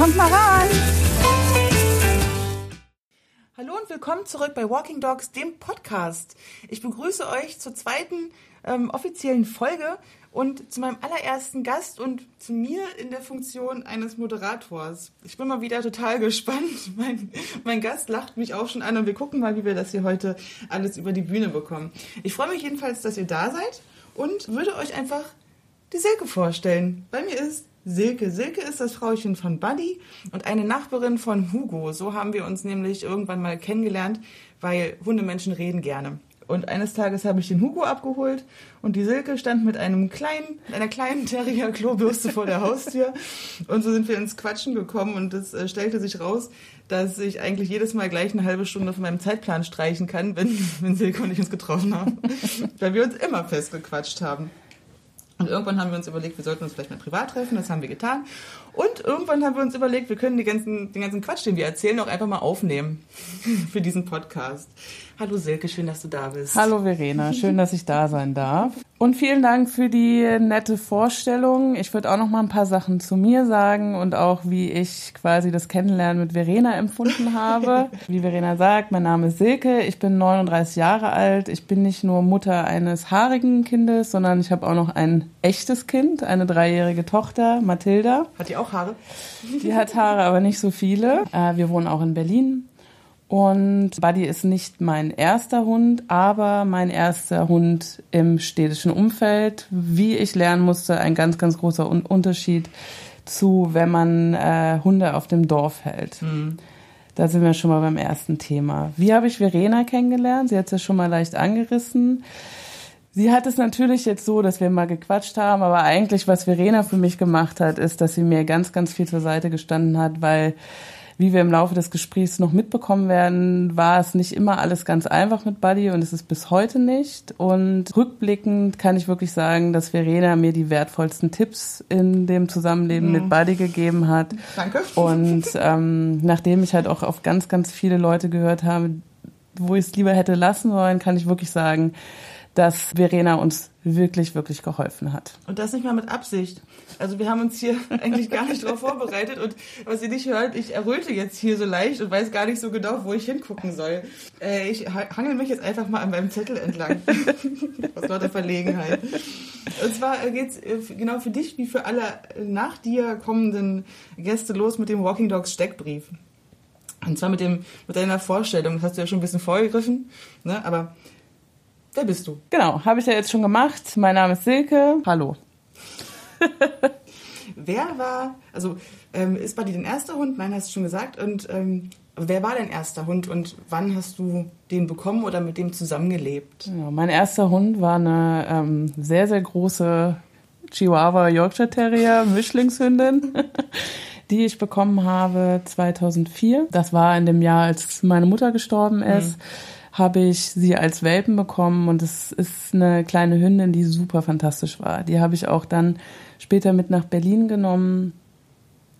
Kommt mal ran! Hallo und willkommen zurück bei Walking Dogs, dem Podcast. Ich begrüße euch zur zweiten ähm, offiziellen Folge und zu meinem allerersten Gast und zu mir in der Funktion eines Moderators. Ich bin mal wieder total gespannt. Mein, mein Gast lacht mich auch schon an und wir gucken mal, wie wir das hier heute alles über die Bühne bekommen. Ich freue mich jedenfalls, dass ihr da seid und würde euch einfach die Silke vorstellen. Bei mir ist Silke. Silke ist das Frauchen von Buddy und eine Nachbarin von Hugo. So haben wir uns nämlich irgendwann mal kennengelernt, weil Hundemenschen reden gerne. Und eines Tages habe ich den Hugo abgeholt und die Silke stand mit einem kleinen, einer kleinen Terrier-Klobürste vor der Haustür. Und so sind wir ins Quatschen gekommen und es äh, stellte sich raus, dass ich eigentlich jedes Mal gleich eine halbe Stunde von meinem Zeitplan streichen kann, wenn, wenn Silke und ich uns getroffen haben. Weil wir uns immer festgequatscht haben. Und irgendwann haben wir uns überlegt, wir sollten uns vielleicht mal privat treffen. Das haben wir getan. Und irgendwann haben wir uns überlegt, wir können ganzen, den ganzen Quatsch, den wir erzählen, auch einfach mal aufnehmen für diesen Podcast. Hallo Silke, schön, dass du da bist. Hallo Verena, schön, dass ich da sein darf. Und vielen Dank für die nette Vorstellung. Ich würde auch noch mal ein paar Sachen zu mir sagen und auch, wie ich quasi das Kennenlernen mit Verena empfunden habe. Wie Verena sagt, mein Name ist Silke, ich bin 39 Jahre alt. Ich bin nicht nur Mutter eines haarigen Kindes, sondern ich habe auch noch ein echtes Kind, eine dreijährige Tochter, Mathilda. Hat die auch Haare? Die hat Haare, aber nicht so viele. Äh, wir wohnen auch in Berlin. Und Buddy ist nicht mein erster Hund, aber mein erster Hund im städtischen Umfeld. Wie ich lernen musste, ein ganz, ganz großer Unterschied zu, wenn man äh, Hunde auf dem Dorf hält. Mhm. Da sind wir schon mal beim ersten Thema. Wie habe ich Verena kennengelernt? Sie hat es ja schon mal leicht angerissen. Sie hat es natürlich jetzt so, dass wir mal gequatscht haben, aber eigentlich, was Verena für mich gemacht hat, ist, dass sie mir ganz, ganz viel zur Seite gestanden hat, weil wie wir im Laufe des Gesprächs noch mitbekommen werden, war es nicht immer alles ganz einfach mit Buddy und es ist bis heute nicht. Und rückblickend kann ich wirklich sagen, dass Verena mir die wertvollsten Tipps in dem Zusammenleben mhm. mit Buddy gegeben hat. Danke. Und ähm, nachdem ich halt auch auf ganz, ganz viele Leute gehört habe, wo ich es lieber hätte lassen wollen, kann ich wirklich sagen, dass Verena uns wirklich, wirklich geholfen hat. Und das nicht mal mit Absicht. Also wir haben uns hier eigentlich gar nicht darauf vorbereitet und was ihr nicht hört, ich erröte jetzt hier so leicht und weiß gar nicht so genau, wo ich hingucken soll. Äh, ich hangel mich jetzt einfach mal an meinem Zettel entlang. Aus lauter Verlegenheit. Und zwar äh, geht's äh, genau für dich wie für alle nach dir kommenden Gäste los mit dem Walking Dogs Steckbrief. Und zwar mit dem, mit deiner Vorstellung. Das hast du ja schon ein bisschen vorgegriffen, ne? aber Wer bist du? Genau, habe ich ja jetzt schon gemacht. Mein Name ist Silke. Hallo. wer war, also ähm, ist bei dir dein erster Hund? Nein, hast du schon gesagt. Und ähm, wer war dein erster Hund und wann hast du den bekommen oder mit dem zusammengelebt? Ja, mein erster Hund war eine ähm, sehr, sehr große Chihuahua Yorkshire Terrier Mischlingshündin. die ich bekommen habe 2004. Das war in dem Jahr, als meine Mutter gestorben ist. Mhm habe ich sie als Welpen bekommen und es ist eine kleine Hündin, die super fantastisch war. Die habe ich auch dann später mit nach Berlin genommen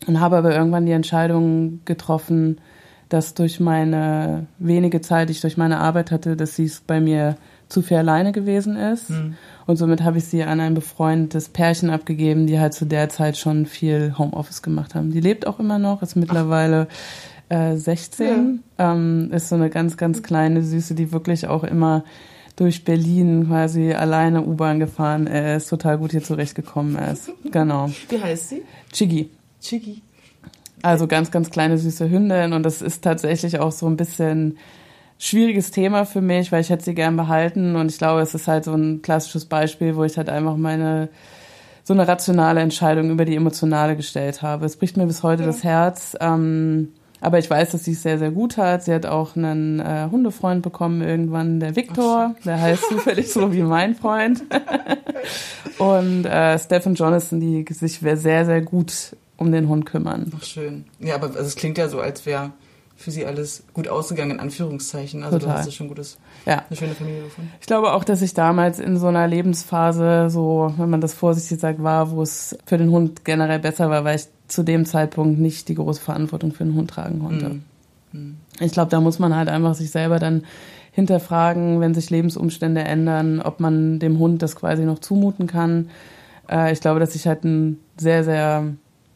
und habe aber irgendwann die Entscheidung getroffen, dass durch meine wenige Zeit, die ich durch meine Arbeit hatte, dass sie es bei mir zu viel alleine gewesen ist. Mhm. Und somit habe ich sie an ein befreundetes Pärchen abgegeben, die halt zu der Zeit schon viel Homeoffice gemacht haben. Die lebt auch immer noch, ist mittlerweile Ach äh, 16. Ja. Ähm, ist so eine ganz, ganz kleine Süße, die wirklich auch immer durch Berlin quasi alleine U-Bahn gefahren ist, total gut hier zurechtgekommen ist. Genau. Wie heißt sie? Chigi. Chigi. Also ganz, ganz kleine süße Hündin und das ist tatsächlich auch so ein bisschen schwieriges Thema für mich, weil ich hätte sie gern behalten und ich glaube, es ist halt so ein klassisches Beispiel, wo ich halt einfach meine so eine rationale Entscheidung über die emotionale gestellt habe. Es bricht mir bis heute ja. das Herz. Ähm, aber ich weiß, dass sie es sehr, sehr gut hat. Sie hat auch einen äh, Hundefreund bekommen irgendwann, der Victor. Der heißt zufällig so wie mein Freund. und äh, Stephen Jonathan, die sich sehr, sehr gut um den Hund kümmern. Ach, schön. Ja, aber es klingt ja so, als wäre für sie alles gut ausgegangen, in Anführungszeichen. Also Total. du hast ja schon gutes, ja. eine schöne Familie gefunden. Ich glaube auch, dass ich damals in so einer Lebensphase, so, wenn man das vorsichtig sagt, war, wo es für den Hund generell besser war, weil ich zu dem Zeitpunkt nicht die große Verantwortung für den Hund tragen konnte. Mhm. Ich glaube, da muss man halt einfach sich selber dann hinterfragen, wenn sich Lebensumstände ändern, ob man dem Hund das quasi noch zumuten kann. Äh, ich glaube, dass ich halt ein sehr, sehr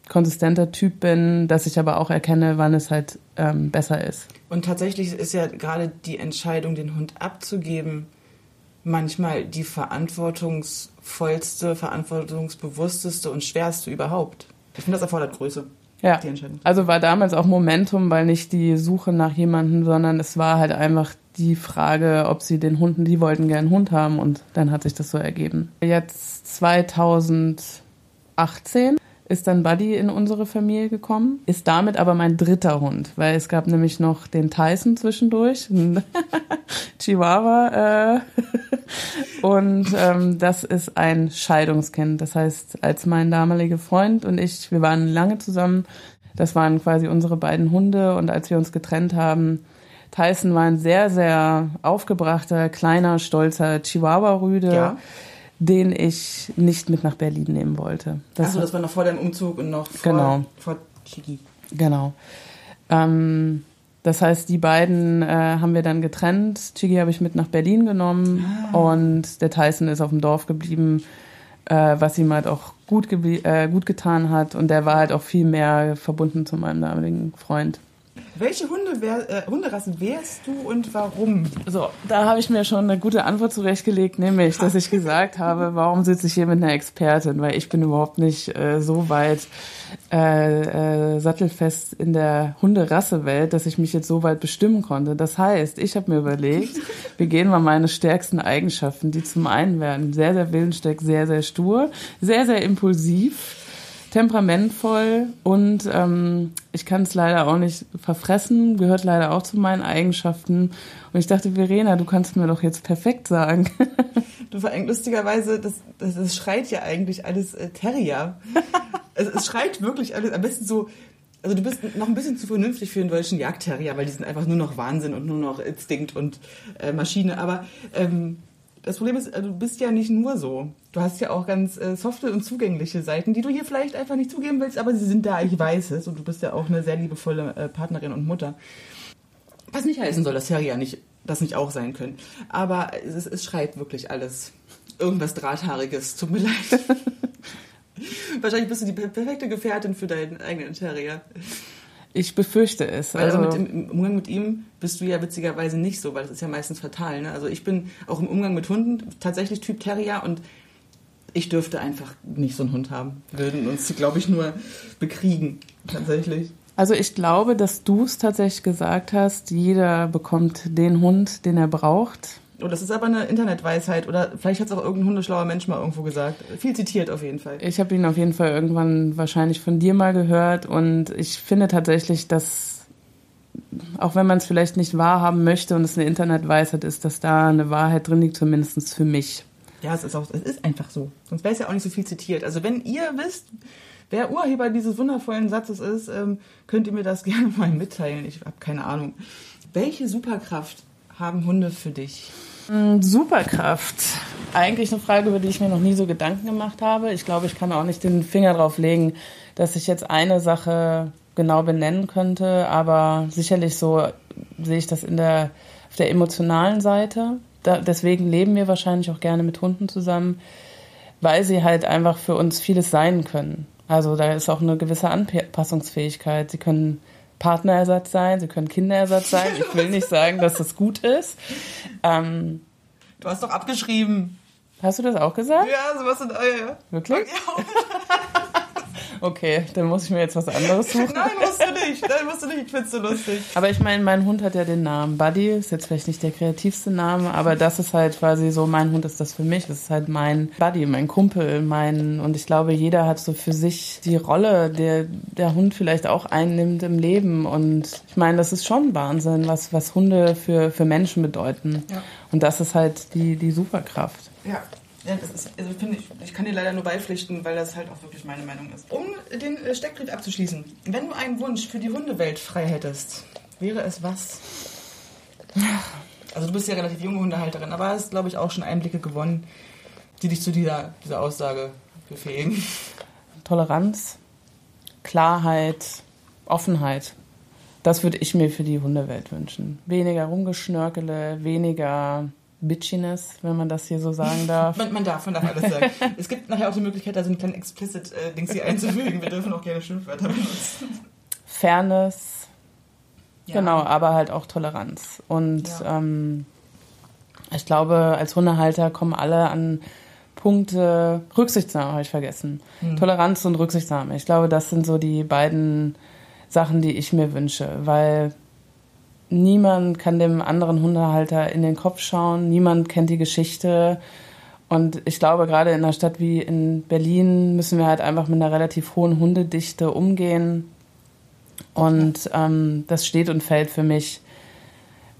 konsistenter Typ bin, dass ich aber auch erkenne, wann es halt ähm, besser ist. Und tatsächlich ist ja gerade die Entscheidung, den Hund abzugeben, manchmal die verantwortungsvollste, verantwortungsbewussteste und schwerste überhaupt. Ich finde, das erfordert Größe. Ja. Also war damals auch Momentum, weil nicht die Suche nach jemandem, sondern es war halt einfach die Frage, ob sie den Hunden, die wollten gern einen Hund haben und dann hat sich das so ergeben. Jetzt 2018 ist dann Buddy in unsere Familie gekommen, ist damit aber mein dritter Hund, weil es gab nämlich noch den Tyson zwischendurch, Chihuahua, äh, und ähm, das ist ein Scheidungskind. Das heißt, als mein damaliger Freund und ich, wir waren lange zusammen, das waren quasi unsere beiden Hunde. Und als wir uns getrennt haben, Tyson war ein sehr, sehr aufgebrachter, kleiner, stolzer Chihuahua-Rüde. Ja den ich nicht mit nach Berlin nehmen wollte. Das Achso, das war noch vor deinem Umzug und noch vor, genau. vor Chigi. Genau. Ähm, das heißt, die beiden äh, haben wir dann getrennt. Chigi habe ich mit nach Berlin genommen ah. und der Tyson ist auf dem Dorf geblieben, äh, was ihm halt auch gut, äh, gut getan hat. Und der war halt auch viel mehr verbunden zu meinem damaligen Freund. Welche Hunde wär, äh, Hunderassen wärst du und warum? So, da habe ich mir schon eine gute Antwort zurechtgelegt, nämlich, dass ich gesagt habe, warum sitze ich hier mit einer Expertin? Weil ich bin überhaupt nicht äh, so weit äh, äh, sattelfest in der Hunderassewelt, dass ich mich jetzt so weit bestimmen konnte. Das heißt, ich habe mir überlegt, wir gehen mal meine stärksten Eigenschaften, die zum einen werden sehr, sehr willenstärk, sehr, sehr stur, sehr, sehr impulsiv temperamentvoll und ähm, ich kann es leider auch nicht verfressen, gehört leider auch zu meinen Eigenschaften. Und ich dachte, Verena, du kannst mir doch jetzt perfekt sagen. Du vor allem lustigerweise, das, das, das schreit ja eigentlich alles äh, Terrier. es, es schreit wirklich alles, am besten so, also du bist noch ein bisschen zu vernünftig für einen deutschen Jagdterrier, weil die sind einfach nur noch Wahnsinn und nur noch Instinkt und äh, Maschine. Aber ähm, das Problem ist, du bist ja nicht nur so. Du hast ja auch ganz äh, softe und zugängliche Seiten, die du hier vielleicht einfach nicht zugeben willst, aber sie sind da, ich weiß es. Und du bist ja auch eine sehr liebevolle äh, Partnerin und Mutter. Was nicht heißen soll, dass Terrier nicht, das nicht auch sein können. Aber es, es schreit wirklich alles. Irgendwas Drahthaariges, tut mir leid. Wahrscheinlich bist du die perfekte Gefährtin für deinen eigenen Terrier. Ich befürchte es. Weil also mit dem, im Umgang mit ihm bist du ja witzigerweise nicht so, weil das ist ja meistens fatal. Ne? Also ich bin auch im Umgang mit Hunden tatsächlich Typ Terrier und ich dürfte einfach nicht so einen Hund haben. Wir würden uns, glaube ich, nur bekriegen, tatsächlich. Also ich glaube, dass du es tatsächlich gesagt hast, jeder bekommt den Hund, den er braucht. Oh, das ist aber eine Internetweisheit oder vielleicht hat es auch irgendein hundeschlauer Mensch mal irgendwo gesagt. Viel zitiert auf jeden Fall. Ich habe ihn auf jeden Fall irgendwann wahrscheinlich von dir mal gehört und ich finde tatsächlich, dass auch wenn man es vielleicht nicht wahrhaben möchte und es eine Internetweisheit ist, dass da eine Wahrheit drin liegt, zumindest für mich. Ja, es ist auch, es ist einfach so. Sonst wäre es ja auch nicht so viel zitiert. Also wenn ihr wisst, wer Urheber dieses wundervollen Satzes ist, ähm, könnt ihr mir das gerne mal mitteilen. Ich habe keine Ahnung. Welche Superkraft haben Hunde für dich? Mm, Superkraft. Eigentlich eine Frage, über die ich mir noch nie so Gedanken gemacht habe. Ich glaube, ich kann auch nicht den Finger drauf legen, dass ich jetzt eine Sache genau benennen könnte, aber sicherlich so sehe ich das in der, auf der emotionalen Seite. Da, deswegen leben wir wahrscheinlich auch gerne mit Hunden zusammen, weil sie halt einfach für uns vieles sein können. Also da ist auch eine gewisse Anpassungsfähigkeit. Sie können Partnerersatz sein, sie können Kinderersatz sein. Ich will nicht sagen, dass das gut ist. Ähm, du hast doch abgeschrieben. Hast du das auch gesagt? Ja, sowas in Eier. Wirklich? Okay, dann muss ich mir jetzt was anderes suchen. Nein, musst nicht. Nein, musst du nicht. Ich find's so lustig. Aber ich meine, mein Hund hat ja den Namen Buddy. Ist jetzt vielleicht nicht der kreativste Name, aber das ist halt quasi so, mein Hund ist das für mich. Das ist halt mein Buddy, mein Kumpel, mein, und ich glaube, jeder hat so für sich die Rolle, der der Hund vielleicht auch einnimmt im Leben. Und ich meine, das ist schon Wahnsinn, was, was Hunde für, für Menschen bedeuten. Ja. Und das ist halt die, die Superkraft. Ja. Ja, das ist, also finde ich, ich kann dir leider nur beipflichten, weil das halt auch wirklich meine Meinung ist. Um den äh, Steckbrief abzuschließen, wenn du einen Wunsch für die Hundewelt frei hättest, wäre es was? Also du bist ja relativ junge Hundehalterin, aber hast, glaube ich, auch schon Einblicke gewonnen, die dich zu dieser, dieser Aussage befähigen. Toleranz, Klarheit, Offenheit. Das würde ich mir für die Hundewelt wünschen. Weniger Rumgeschnörkele, weniger Bitchiness, wenn man das hier so sagen darf. man, man, darf, man darf alles sagen. es gibt nachher auch die Möglichkeit, da so einen kleinen Explicit-Dings hier einzufügen. Wir dürfen auch gerne Schimpfwörter benutzen. Fairness, ja. genau, aber halt auch Toleranz. Und ja. ähm, ich glaube, als Hundehalter kommen alle an Punkte, Rücksichtnahme habe ich vergessen. Hm. Toleranz und Rücksichtnahme. Ich glaube, das sind so die beiden Sachen, die ich mir wünsche, weil niemand kann dem anderen Hundehalter in den Kopf schauen, niemand kennt die Geschichte. Und ich glaube, gerade in einer Stadt wie in Berlin müssen wir halt einfach mit einer relativ hohen Hundedichte umgehen. Und ähm, das steht und fällt für mich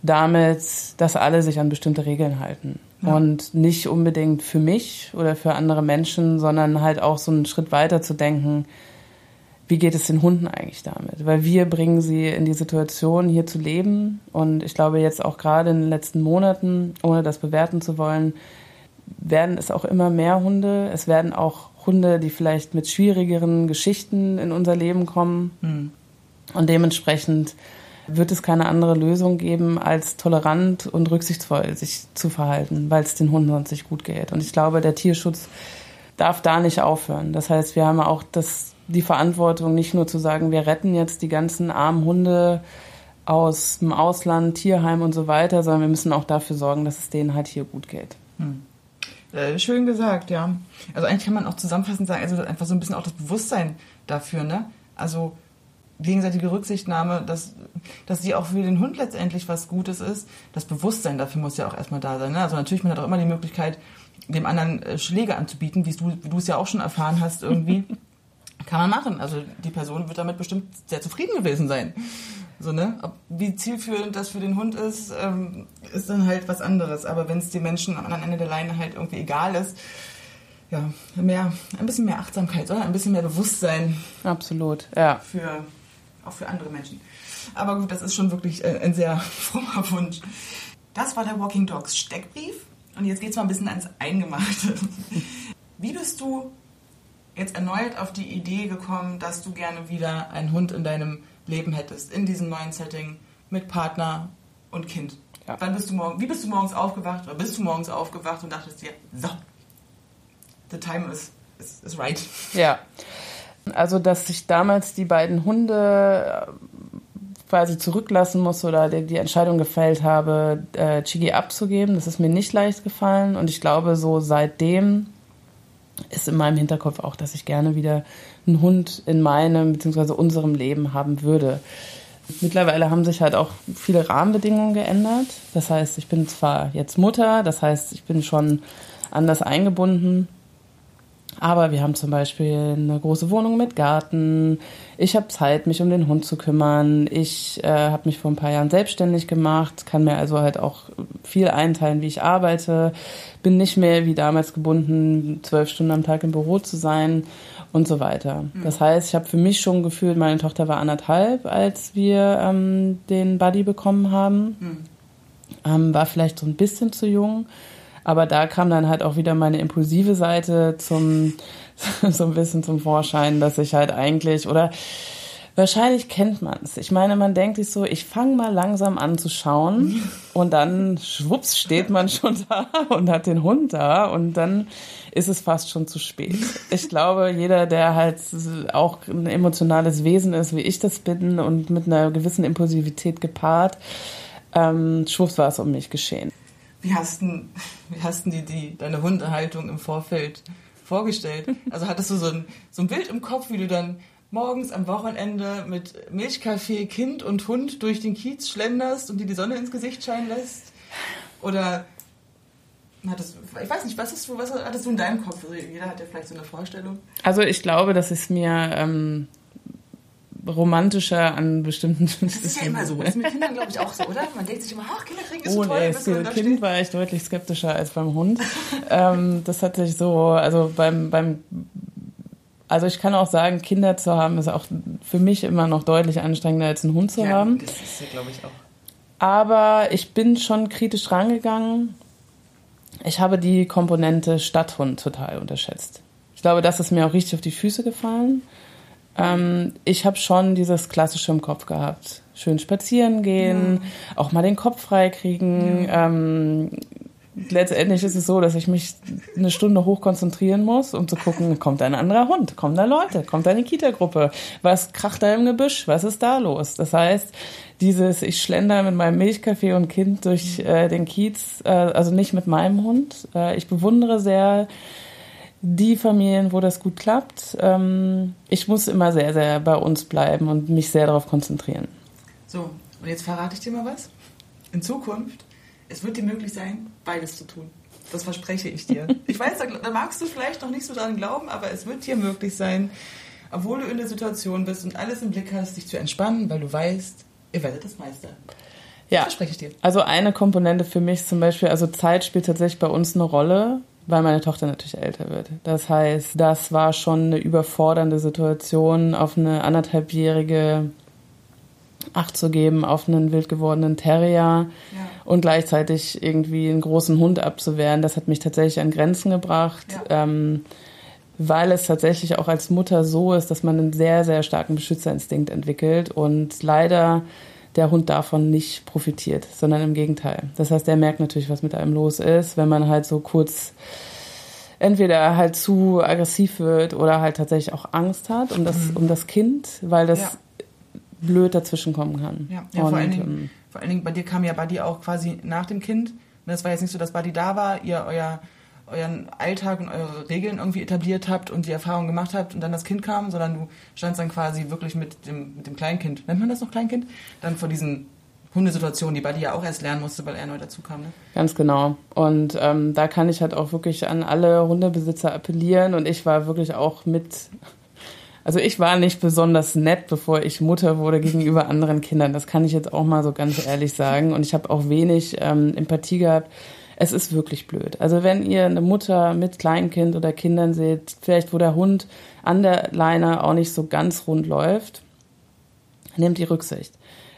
damit, dass alle sich an bestimmte Regeln halten. Ja. Und nicht unbedingt für mich oder für andere Menschen, sondern halt auch so einen Schritt weiter zu denken, wie geht es den Hunden eigentlich damit? Weil wir bringen sie in die Situation, hier zu leben. Und ich glaube, jetzt auch gerade in den letzten Monaten, ohne das bewerten zu wollen, werden es auch immer mehr Hunde. Es werden auch Hunde, die vielleicht mit schwierigeren Geschichten in unser Leben kommen. Mhm. Und dementsprechend wird es keine andere Lösung geben, als tolerant und rücksichtsvoll sich zu verhalten, weil es den Hunden sonst nicht gut geht. Und ich glaube, der Tierschutz darf da nicht aufhören. Das heißt, wir haben auch das die Verantwortung, nicht nur zu sagen, wir retten jetzt die ganzen armen Hunde aus dem Ausland, Tierheim und so weiter, sondern wir müssen auch dafür sorgen, dass es denen halt hier gut geht. Hm. Äh, schön gesagt, ja. Also eigentlich kann man auch zusammenfassend sagen, also einfach so ein bisschen auch das Bewusstsein dafür, ne? Also gegenseitige Rücksichtnahme, dass, dass die auch für den Hund letztendlich was Gutes ist. Das Bewusstsein dafür muss ja auch erstmal da sein. Ne? Also natürlich, man hat auch immer die Möglichkeit, dem anderen äh, Schläge anzubieten, wie du, wie du es ja auch schon erfahren hast irgendwie. Kann man machen. Also die Person wird damit bestimmt sehr zufrieden gewesen sein. So, ne? Ob, wie zielführend das für den Hund ist, ähm, ist dann halt was anderes. Aber wenn es den Menschen am anderen Ende der Leine halt irgendwie egal ist, ja, mehr, ein bisschen mehr Achtsamkeit, oder? Ein bisschen mehr Bewusstsein. Absolut, ja. Für, auch für andere Menschen. Aber gut, das ist schon wirklich äh, ein sehr frommer Wunsch. Das war der Walking Dogs Steckbrief. Und jetzt geht es mal ein bisschen ans Eingemachte. Wie bist du jetzt erneut auf die Idee gekommen, dass du gerne wieder einen Hund in deinem Leben hättest, in diesem neuen Setting mit Partner und Kind? Ja. Wann bist du morgen, wie bist du morgens aufgewacht oder bist du morgens aufgewacht und dachtest dir, so, the time is, is, is right? Ja. Also, dass ich damals die beiden Hunde äh, quasi zurücklassen muss oder die, Entscheidung gefällt habe, äh, Chigi abzugeben, das ist mir nicht leicht gefallen. Und ich glaube, so seitdem ist in meinem Hinterkopf auch, dass ich gerne wieder einen Hund in meinem bzw. unserem Leben haben würde. Mittlerweile haben sich halt auch viele Rahmenbedingungen geändert. Das heißt, ich bin zwar jetzt Mutter, das heißt, ich bin schon anders eingebunden. Aber wir haben zum Beispiel eine große Wohnung mit Garten. Ich habe Zeit, mich um den Hund zu kümmern. Ich äh, habe mich vor ein paar Jahren selbstständig gemacht, kann mir also halt auch viel einteilen, wie ich arbeite. Bin nicht mehr wie damals gebunden, zwölf Stunden am Tag im Büro zu sein und so weiter. Mhm. Das heißt, ich habe für mich schon gefühlt, meine Tochter war anderthalb, als wir ähm, den Buddy bekommen haben. Mhm. Ähm, war vielleicht so ein bisschen zu jung. Aber da kam dann halt auch wieder meine impulsive Seite zum, so ein bisschen zum Vorschein, dass ich halt eigentlich, oder wahrscheinlich kennt man es. Ich meine, man denkt sich so, ich fange mal langsam an zu schauen und dann schwupps steht man schon da und hat den Hund da und dann ist es fast schon zu spät. Ich glaube, jeder, der halt auch ein emotionales Wesen ist, wie ich das bin und mit einer gewissen Impulsivität gepaart, ähm, schwupps war es um mich geschehen. Wie hast du wie hast die, die, deine Hundehaltung im Vorfeld vorgestellt? Also hattest du so ein, so ein Bild im Kopf, wie du dann morgens am Wochenende mit Milchkaffee, Kind und Hund durch den Kiez schlenderst und dir die Sonne ins Gesicht scheinen lässt? Oder hattest, ich weiß nicht, was, ist, was hattest du in deinem Kopf? Also jeder hat ja vielleicht so eine Vorstellung. Also ich glaube, dass es mir ähm, romantischer an bestimmten. Das ist ja immer so. Das ist mit Kindern, glaube ich, auch so, oder? Man denkt sich immer, ach, Kinder kriegen ist oh, so toll. Nee, das Kind steht. war ich deutlich skeptischer als beim Hund. ähm, das hat sich so, also beim, beim also ich kann auch sagen, Kinder zu haben ist auch für mich immer noch deutlich anstrengender als einen Hund zu ja, haben. Das ist ja, glaube ich, auch. Aber ich bin schon kritisch rangegangen. Ich habe die Komponente Stadthund total unterschätzt. Ich glaube, das ist mir auch richtig auf die Füße gefallen. Ähm, ich habe schon dieses Klassische im Kopf gehabt. Schön spazieren gehen, ja. auch mal den Kopf frei kriegen. Ja. Ähm, letztendlich ist es so, dass ich mich eine Stunde hoch konzentrieren muss, um zu gucken, kommt ein anderer Hund, kommen da Leute, kommt eine Kita-Gruppe, was kracht da im Gebüsch, was ist da los? Das heißt, dieses, ich schlender mit meinem Milchkaffee und Kind durch äh, den Kiez, äh, also nicht mit meinem Hund. Äh, ich bewundere sehr die Familien, wo das gut klappt. Ähm, ich muss immer sehr, sehr bei uns bleiben und mich sehr darauf konzentrieren. So, und jetzt verrate ich dir mal was. In Zukunft, es wird dir möglich sein, beides zu tun. Das verspreche ich dir. Ich weiß, da, da magst du vielleicht noch nicht so dran glauben, aber es wird dir möglich sein, obwohl du in der Situation bist und alles im Blick hast, dich zu entspannen, weil du weißt, ihr werdet das meistern. Ja, verspreche ich dir. Also eine Komponente für mich zum Beispiel, also Zeit spielt tatsächlich bei uns eine Rolle, weil meine Tochter natürlich älter wird. Das heißt, das war schon eine überfordernde Situation, auf eine anderthalbjährige Acht zu geben, auf einen wild gewordenen Terrier ja. und gleichzeitig irgendwie einen großen Hund abzuwehren. Das hat mich tatsächlich an Grenzen gebracht. Ja. Ähm, weil es tatsächlich auch als Mutter so ist, dass man einen sehr, sehr starken Beschützerinstinkt entwickelt und leider der Hund davon nicht profitiert, sondern im Gegenteil. Das heißt, der merkt natürlich, was mit einem los ist, wenn man halt so kurz entweder halt zu aggressiv wird oder halt tatsächlich auch Angst hat um das, mhm. um das Kind, weil das ja. blöd dazwischen kommen kann. Ja, ja und, vor, allen Dingen, ähm, vor allen Dingen bei dir kam ja Buddy auch quasi nach dem Kind. Das war jetzt nicht so, dass Buddy da war, ihr euer euren Alltag und eure Regeln irgendwie etabliert habt und die Erfahrung gemacht habt und dann das Kind kam, sondern du standst dann quasi wirklich mit dem, mit dem Kleinkind, nennt man das noch Kleinkind, dann vor diesen Hundesituationen, die dir ja auch erst lernen musste, weil er neu dazu kam. Ne? Ganz genau. Und ähm, da kann ich halt auch wirklich an alle Hundebesitzer appellieren und ich war wirklich auch mit also ich war nicht besonders nett, bevor ich Mutter wurde gegenüber anderen Kindern. Das kann ich jetzt auch mal so ganz ehrlich sagen. Und ich habe auch wenig ähm, Empathie gehabt es ist wirklich blöd. Also wenn ihr eine Mutter mit Kleinkind oder Kindern seht, vielleicht wo der Hund an der Leine auch nicht so ganz rund läuft, nehmt die Rücksicht.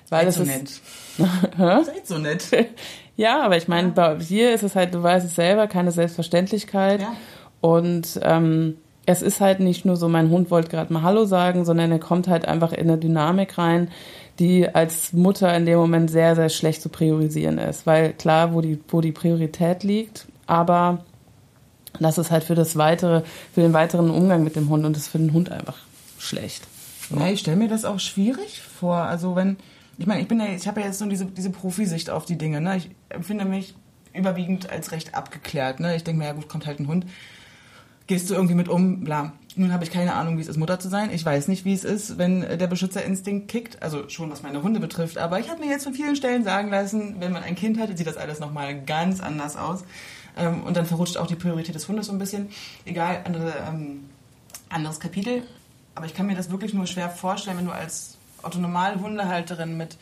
Weil Seid so nett. Seid so nett. ja, aber ich meine, ja. hier ist es halt, du weißt es selber, keine Selbstverständlichkeit. Ja. Und ähm, es ist halt nicht nur so, mein Hund wollte gerade mal Hallo sagen, sondern er kommt halt einfach in eine Dynamik rein, die als Mutter in dem Moment sehr, sehr schlecht zu priorisieren ist. Weil klar, wo die, wo die Priorität liegt, aber das ist halt für das weitere, für den weiteren Umgang mit dem Hund und das für den Hund einfach schlecht. Ja, ich stelle mir das auch schwierig vor. Also wenn, ich meine, ich bin ja, ich habe ja jetzt so diese, diese Profisicht auf die Dinge. Ne? Ich empfinde mich überwiegend als recht abgeklärt. Ne? Ich denke mir, ja gut, kommt halt ein Hund gehst du irgendwie mit um, bla. Nun habe ich keine Ahnung, wie es ist, Mutter zu sein. Ich weiß nicht, wie es ist, wenn der Beschützerinstinkt kickt. Also schon, was meine Hunde betrifft. Aber ich habe mir jetzt von vielen Stellen sagen lassen, wenn man ein Kind hat, sieht das alles nochmal ganz anders aus. Ähm, und dann verrutscht auch die Priorität des Hundes so ein bisschen. Egal, andere, ähm, anderes Kapitel. Aber ich kann mir das wirklich nur schwer vorstellen, wenn du als autonomal Hundehalterin mit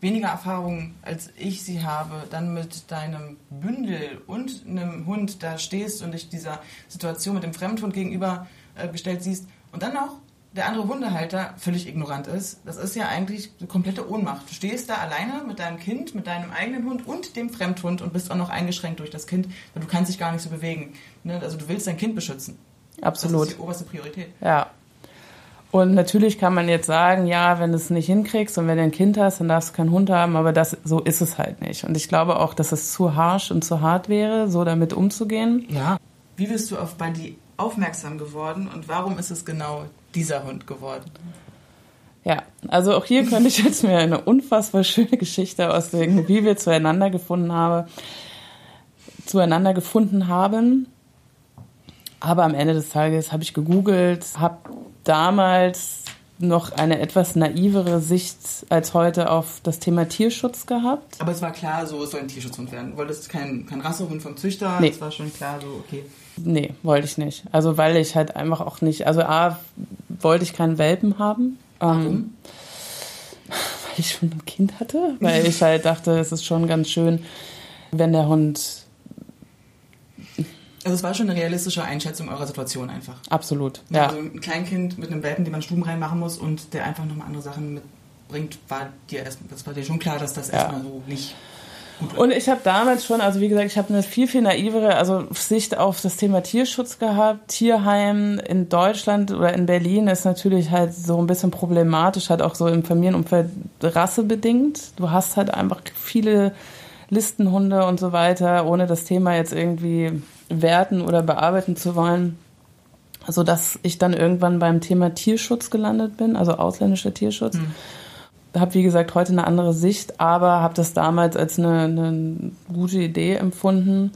weniger Erfahrung als ich sie habe, dann mit deinem Bündel und einem Hund da stehst und dich dieser Situation mit dem Fremdhund gegenüber äh, gestellt siehst und dann noch der andere Hundehalter völlig ignorant ist, das ist ja eigentlich eine komplette Ohnmacht. Du stehst da alleine mit deinem Kind, mit deinem eigenen Hund und dem Fremdhund und bist auch noch eingeschränkt durch das Kind, weil du kannst dich gar nicht so bewegen. Ne? Also du willst dein Kind beschützen. Absolut. Das ist die oberste Priorität. Ja, und natürlich kann man jetzt sagen, ja, wenn du es nicht hinkriegst und wenn du ein Kind hast, dann darfst du keinen Hund haben, aber das, so ist es halt nicht. Und ich glaube auch, dass es zu harsh und zu hart wäre, so damit umzugehen. Ja. Wie bist du auf Buddy aufmerksam geworden und warum ist es genau dieser Hund geworden? Ja, also auch hier könnte ich jetzt mir eine unfassbar schöne Geschichte ausdenken, wie wir zueinander gefunden haben, zueinander gefunden haben. Aber am Ende des Tages habe ich gegoogelt, habe damals noch eine etwas naivere Sicht als heute auf das Thema Tierschutz gehabt. Aber es war klar, so es soll ein Tierschutzhund werden. Du wolltest kein, kein Rassehund vom Züchter, nee. das war schon klar, so okay. Nee, wollte ich nicht. Also weil ich halt einfach auch nicht, also A, wollte ich keinen Welpen haben. Warum? Ähm, weil ich schon ein Kind hatte, weil ich halt dachte, es ist schon ganz schön, wenn der Hund also es war schon eine realistische Einschätzung eurer Situation einfach. Absolut, ja. Also ein Kleinkind mit einem Welpen, den man Stuben reinmachen muss und der einfach nochmal andere Sachen mitbringt, war dir erst, das war dir schon klar, dass das ja. erstmal so nicht Gut. Und ich habe damals schon, also wie gesagt, ich habe eine viel, viel naivere also Sicht auf das Thema Tierschutz gehabt. Tierheim in Deutschland oder in Berlin ist natürlich halt so ein bisschen problematisch, halt auch so im Familienumfeld rassebedingt. Du hast halt einfach viele Listenhunde und so weiter, ohne das Thema jetzt irgendwie werten oder bearbeiten zu wollen, so dass ich dann irgendwann beim Thema Tierschutz gelandet bin, also ausländischer Tierschutz. Mhm. Habe wie gesagt heute eine andere Sicht, aber habe das damals als eine, eine gute Idee empfunden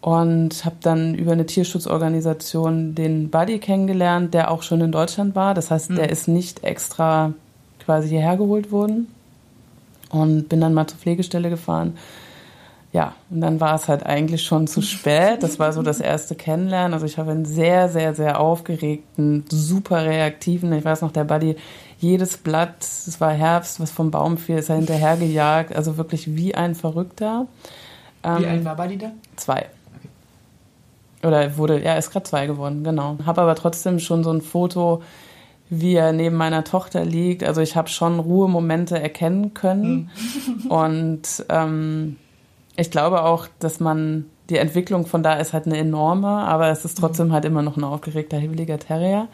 und habe dann über eine Tierschutzorganisation den Buddy kennengelernt, der auch schon in Deutschland war. Das heißt, mhm. der ist nicht extra quasi hierher geholt worden und bin dann mal zur Pflegestelle gefahren. Ja, und dann war es halt eigentlich schon zu spät. Das war so das erste Kennenlernen. Also ich habe einen sehr, sehr, sehr aufgeregten, super reaktiven, ich weiß noch, der Buddy, jedes Blatt, es war Herbst, was vom Baum fiel, ist er hinterhergejagt. Also wirklich wie ein Verrückter. Wie ähm, alt war Buddy da? Zwei. Oder wurde, ja, ist gerade zwei geworden, genau. Habe aber trotzdem schon so ein Foto, wie er neben meiner Tochter liegt. Also ich habe schon Ruhemomente erkennen können. Mhm. Und ähm, ich glaube auch, dass man, die Entwicklung von da ist halt eine enorme, aber es ist trotzdem mhm. halt immer noch ein aufgeregter, hibbeliger Terrier.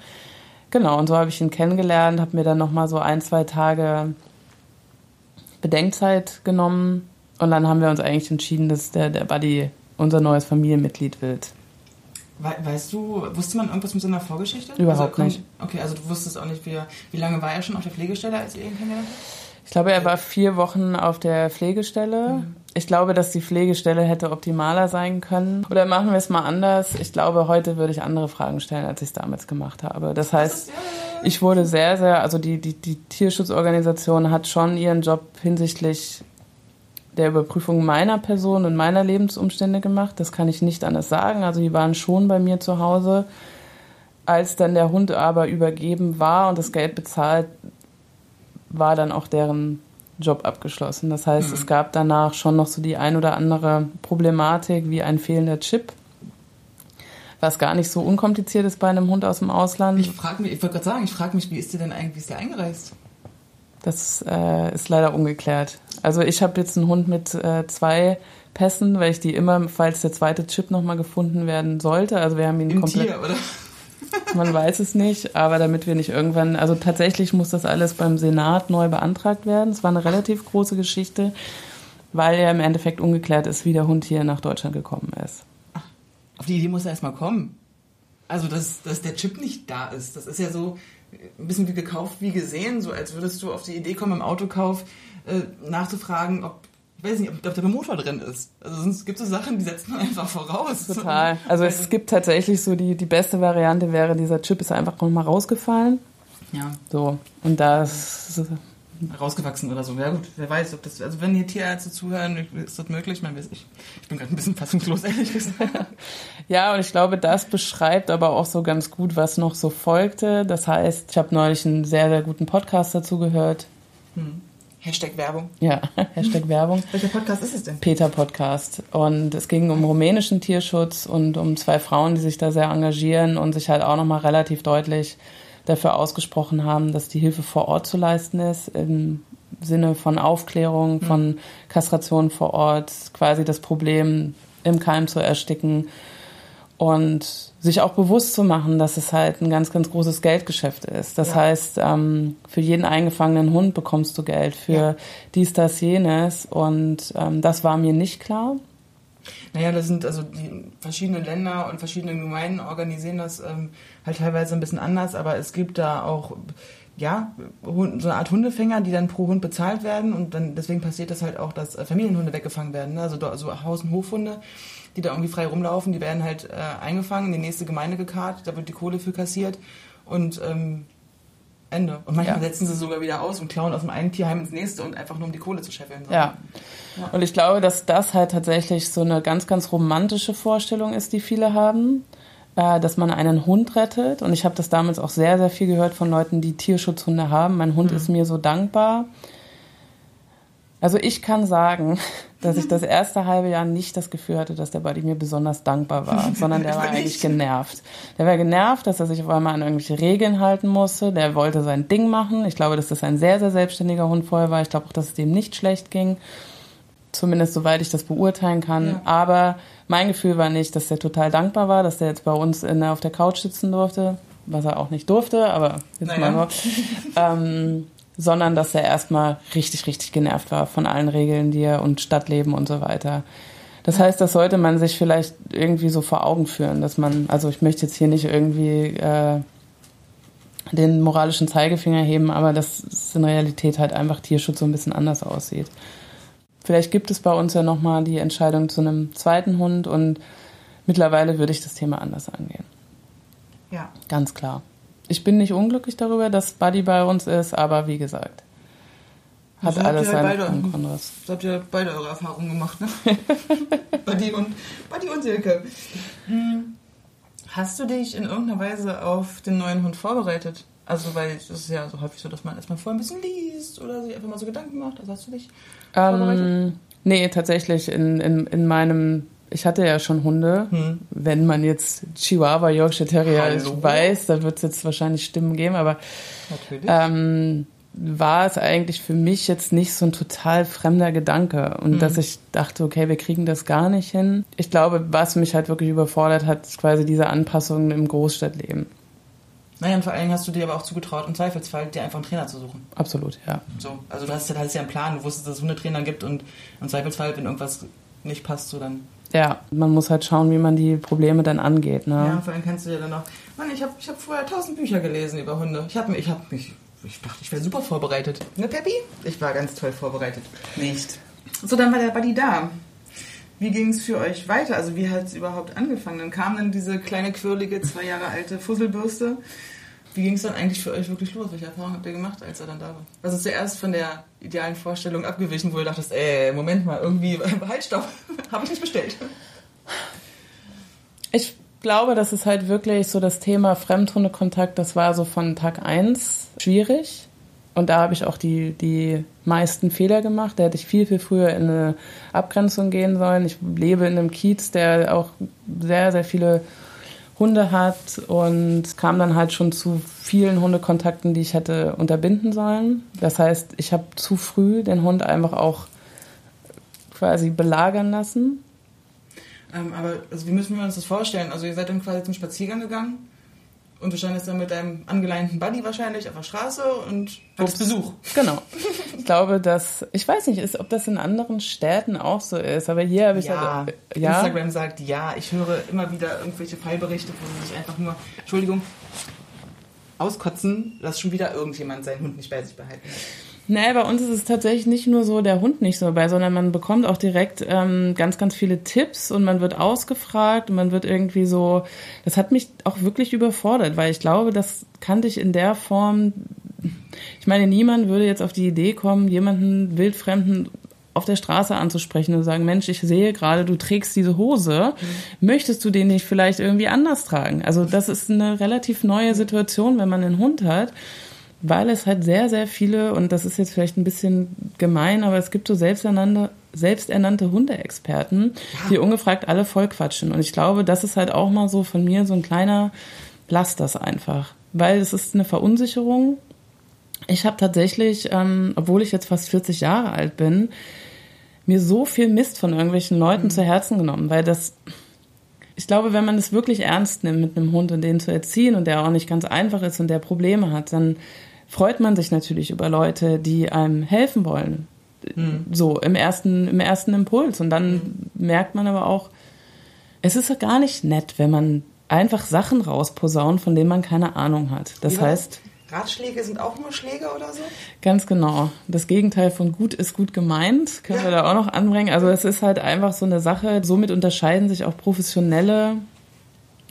Genau, und so habe ich ihn kennengelernt, habe mir dann nochmal so ein, zwei Tage Bedenkzeit genommen und dann haben wir uns eigentlich entschieden, dass der, der Buddy unser neues Familienmitglied wird. Weißt du, wusste man irgendwas mit seiner Vorgeschichte? Überhaupt also, nicht. Okay, also du wusstest auch nicht, wie, wie lange war er schon auf der Pflegestelle, als ihr ihn kennengelernt habt? Ich glaube, er war vier Wochen auf der Pflegestelle. Mhm. Ich glaube, dass die Pflegestelle hätte optimaler sein können. Oder machen wir es mal anders. Ich glaube, heute würde ich andere Fragen stellen, als ich es damals gemacht habe. Das heißt, ich wurde sehr, sehr, also die, die, die Tierschutzorganisation hat schon ihren Job hinsichtlich der Überprüfung meiner Person und meiner Lebensumstände gemacht. Das kann ich nicht anders sagen. Also die waren schon bei mir zu Hause. Als dann der Hund aber übergeben war und das Geld bezahlt, war dann auch deren Job abgeschlossen. Das heißt, mhm. es gab danach schon noch so die ein oder andere Problematik wie ein fehlender Chip, was gar nicht so unkompliziert ist bei einem Hund aus dem Ausland. Ich frage mich, ich wollte gerade sagen, ich frage mich, wie ist der denn eigentlich, wie ist der eingereist? Das äh, ist leider ungeklärt. Also ich habe jetzt einen Hund mit äh, zwei Pässen, weil ich die immer, falls der zweite Chip nochmal gefunden werden sollte. Also wir haben ihn Im komplett. Tier, oder? Man weiß es nicht, aber damit wir nicht irgendwann, also tatsächlich muss das alles beim Senat neu beantragt werden. Es war eine relativ große Geschichte, weil ja im Endeffekt ungeklärt ist, wie der Hund hier nach Deutschland gekommen ist. Auf die Idee muss er erstmal kommen. Also, dass, dass der Chip nicht da ist. Das ist ja so, ein bisschen wie gekauft, wie gesehen, so als würdest du auf die Idee kommen, im Autokauf äh, nachzufragen, ob weiß nicht, ob, der Motor drin ist. Also sonst gibt es so Sachen, die setzt man einfach voraus. Total. Also es gibt tatsächlich so die, die beste Variante wäre, dieser Chip ist einfach nochmal rausgefallen. Ja. So. Und das rausgewachsen oder so. Ja gut, wer weiß, ob das, also wenn hier Tierärzte zuhören, ist das möglich? Ich, ich, ich bin gerade ein bisschen fassungslos, ehrlich gesagt. ja, und ich glaube, das beschreibt aber auch so ganz gut, was noch so folgte. Das heißt, ich habe neulich einen sehr, sehr guten Podcast dazu gehört. Hm. Hashtag Werbung. Ja, Hashtag Werbung. Welcher Podcast ist es denn? Peter Podcast. Und es ging um rumänischen Tierschutz und um zwei Frauen, die sich da sehr engagieren und sich halt auch nochmal relativ deutlich dafür ausgesprochen haben, dass die Hilfe vor Ort zu leisten ist, im Sinne von Aufklärung, mhm. von Kastration vor Ort, quasi das Problem im Keim zu ersticken und sich auch bewusst zu machen, dass es halt ein ganz, ganz großes Geldgeschäft ist. Das ja. heißt, ähm, für jeden eingefangenen Hund bekommst du Geld, für ja. dies, das, jenes und ähm, das war mir nicht klar. Naja, das sind also die verschiedenen Länder und verschiedene Gemeinden organisieren das ähm, halt teilweise ein bisschen anders, aber es gibt da auch ja, so eine Art Hundefänger, die dann pro Hund bezahlt werden und dann deswegen passiert das halt auch, dass äh, Familienhunde weggefangen werden. Ne? Also so Haus- und Hofhunde, die da irgendwie frei rumlaufen, die werden halt äh, eingefangen, in die nächste Gemeinde gekarrt, da wird die Kohle für kassiert und ähm, Ende. Und manchmal ja. setzen sie sogar wieder aus und klauen aus dem einen Tierheim ins nächste und einfach nur um die Kohle zu scheffeln. Ja. ja. Und ich glaube, dass das halt tatsächlich so eine ganz, ganz romantische Vorstellung ist, die viele haben, äh, dass man einen Hund rettet. Und ich habe das damals auch sehr, sehr viel gehört von Leuten, die Tierschutzhunde haben. Mein Hund mhm. ist mir so dankbar. Also ich kann sagen, dass ich das erste halbe Jahr nicht das Gefühl hatte, dass der Buddy mir besonders dankbar war, sondern der war eigentlich genervt. Der war genervt, dass er sich auf einmal an irgendwelche Regeln halten musste. Der wollte sein Ding machen. Ich glaube, dass das ein sehr, sehr selbstständiger Hund vorher war. Ich glaube auch, dass es dem nicht schlecht ging. Zumindest soweit ich das beurteilen kann. Ja. Aber mein Gefühl war nicht, dass der total dankbar war, dass der jetzt bei uns in, auf der Couch sitzen durfte, was er auch nicht durfte, aber jetzt naja. mal so. ähm, sondern dass er erstmal richtig, richtig genervt war von allen Regeln, die er und Stadtleben und so weiter. Das heißt, das sollte man sich vielleicht irgendwie so vor Augen führen, dass man, also ich möchte jetzt hier nicht irgendwie äh, den moralischen Zeigefinger heben, aber dass es in Realität halt einfach Tierschutz so ein bisschen anders aussieht. Vielleicht gibt es bei uns ja nochmal die Entscheidung zu einem zweiten Hund und mittlerweile würde ich das Thema anders angehen. Ja. Ganz klar. Ich bin nicht unglücklich darüber, dass Buddy bei uns ist, aber wie gesagt, hat Also habt alles ihr seine beide- Kontras. So habt ihr beide eure Erfahrungen gemacht, ne? Buddy und, Buddy und Silke. Hm. Hast du dich in irgendeiner Weise auf den neuen Hund vorbereitet? Also, weil es ist ja so häufig so, dass man erstmal vorher ein bisschen liest oder sich einfach mal so Gedanken macht. Also hast du dich vorbereitet? Ähm, nee, tatsächlich in, in, in meinem, ich hatte ja schon Hunde. Hm. Wenn man jetzt Chihuahua, Yorkshire Terrier Hallo? weiß, da wird es jetzt wahrscheinlich Stimmen geben, aber ähm, war es eigentlich für mich jetzt nicht so ein total fremder Gedanke und Mhm. dass ich dachte, okay, wir kriegen das gar nicht hin. Ich glaube, was mich halt wirklich überfordert hat, ist quasi diese Anpassung im Großstadtleben. naja, und vor allen Dingen hast du dir aber auch zugetraut, im Zweifelsfall dir einfach einen Trainer zu suchen. Absolut, ja. So, also du hast ja, hast ja einen Plan, du wusstest, dass es Hundetrainer gibt und im Zweifelsfall, wenn irgendwas nicht passt, so dann. Ja, man muss halt schauen, wie man die Probleme dann angeht. Ne? Ja, vor allem kannst du ja dann noch. Mann, ich habe ich hab vorher tausend Bücher gelesen über Hunde. Ich habe mich, ich habe mich, ich dachte, ich wäre super vorbereitet. Ne, Peppi? Ich war ganz toll vorbereitet. Nicht. So, dann war der Buddy da. Wie ging es für euch weiter? Also wie hat es überhaupt angefangen? Dann kam dann diese kleine quirlige, zwei Jahre alte Fusselbürste. Wie ging es dann eigentlich für euch wirklich los? Welche Erfahrungen habt ihr gemacht, als er dann da war? Ist zuerst von der idealen Vorstellung abgewichen, wo ihr dachtest, ey, Moment mal, irgendwie, halt, stopp, habe ich nicht bestellt. Ich glaube, das ist halt wirklich so das Thema Fremdhundekontakt, das war so von Tag eins schwierig. Und da habe ich auch die, die meisten Fehler gemacht. Da hätte ich viel, viel früher in eine Abgrenzung gehen sollen. Ich lebe in einem Kiez, der auch sehr, sehr viele Hunde hat und kam dann halt schon zu vielen Hundekontakten, die ich hätte unterbinden sollen. Das heißt, ich habe zu früh den Hund einfach auch quasi belagern lassen. Ähm, aber also wie müssen wir uns das vorstellen? Also ihr seid dann quasi zum Spaziergang gegangen und du standest dann mit deinem angeleinten Buddy wahrscheinlich auf der Straße und hattest Besuch. Genau. Ich glaube, dass, ich weiß nicht, ist, ob das in anderen Städten auch so ist, aber hier habe ich Ja, halt, äh, ja, Instagram sagt ja. Ich höre immer wieder irgendwelche Fallberichte, wo sie sich einfach nur, Entschuldigung, auskotzen, dass schon wieder irgendjemand seinen Hund nicht bei sich behalten hat. Nee, bei uns ist es tatsächlich nicht nur so der Hund nicht so dabei, sondern man bekommt auch direkt ähm, ganz, ganz viele Tipps und man wird ausgefragt und man wird irgendwie so, das hat mich auch wirklich überfordert, weil ich glaube, das kannte ich in der Form, ich meine, niemand würde jetzt auf die Idee kommen, jemanden wildfremden auf der Straße anzusprechen und sagen, Mensch, ich sehe gerade, du trägst diese Hose, möchtest du den nicht vielleicht irgendwie anders tragen? Also das ist eine relativ neue Situation, wenn man einen Hund hat weil es halt sehr, sehr viele, und das ist jetzt vielleicht ein bisschen gemein, aber es gibt so selbsternannte, selbsternannte Hundeexperten, die ungefragt alle vollquatschen. Und ich glaube, das ist halt auch mal so von mir so ein kleiner, lass das einfach. Weil es ist eine Verunsicherung. Ich habe tatsächlich, ähm, obwohl ich jetzt fast 40 Jahre alt bin, mir so viel Mist von irgendwelchen Leuten zu Herzen genommen, weil das, ich glaube, wenn man es wirklich ernst nimmt mit einem Hund und den zu erziehen und der auch nicht ganz einfach ist und der Probleme hat, dann freut man sich natürlich über Leute, die einem helfen wollen. So im ersten, im ersten Impuls. Und dann merkt man aber auch, es ist ja gar nicht nett, wenn man einfach Sachen rausposaunt, von denen man keine Ahnung hat. Das war heißt, Ratschläge sind auch nur Schläge oder so? Ganz genau. Das Gegenteil von gut ist gut gemeint, können wir da auch noch anbringen. Also es ist halt einfach so eine Sache. Somit unterscheiden sich auch professionelle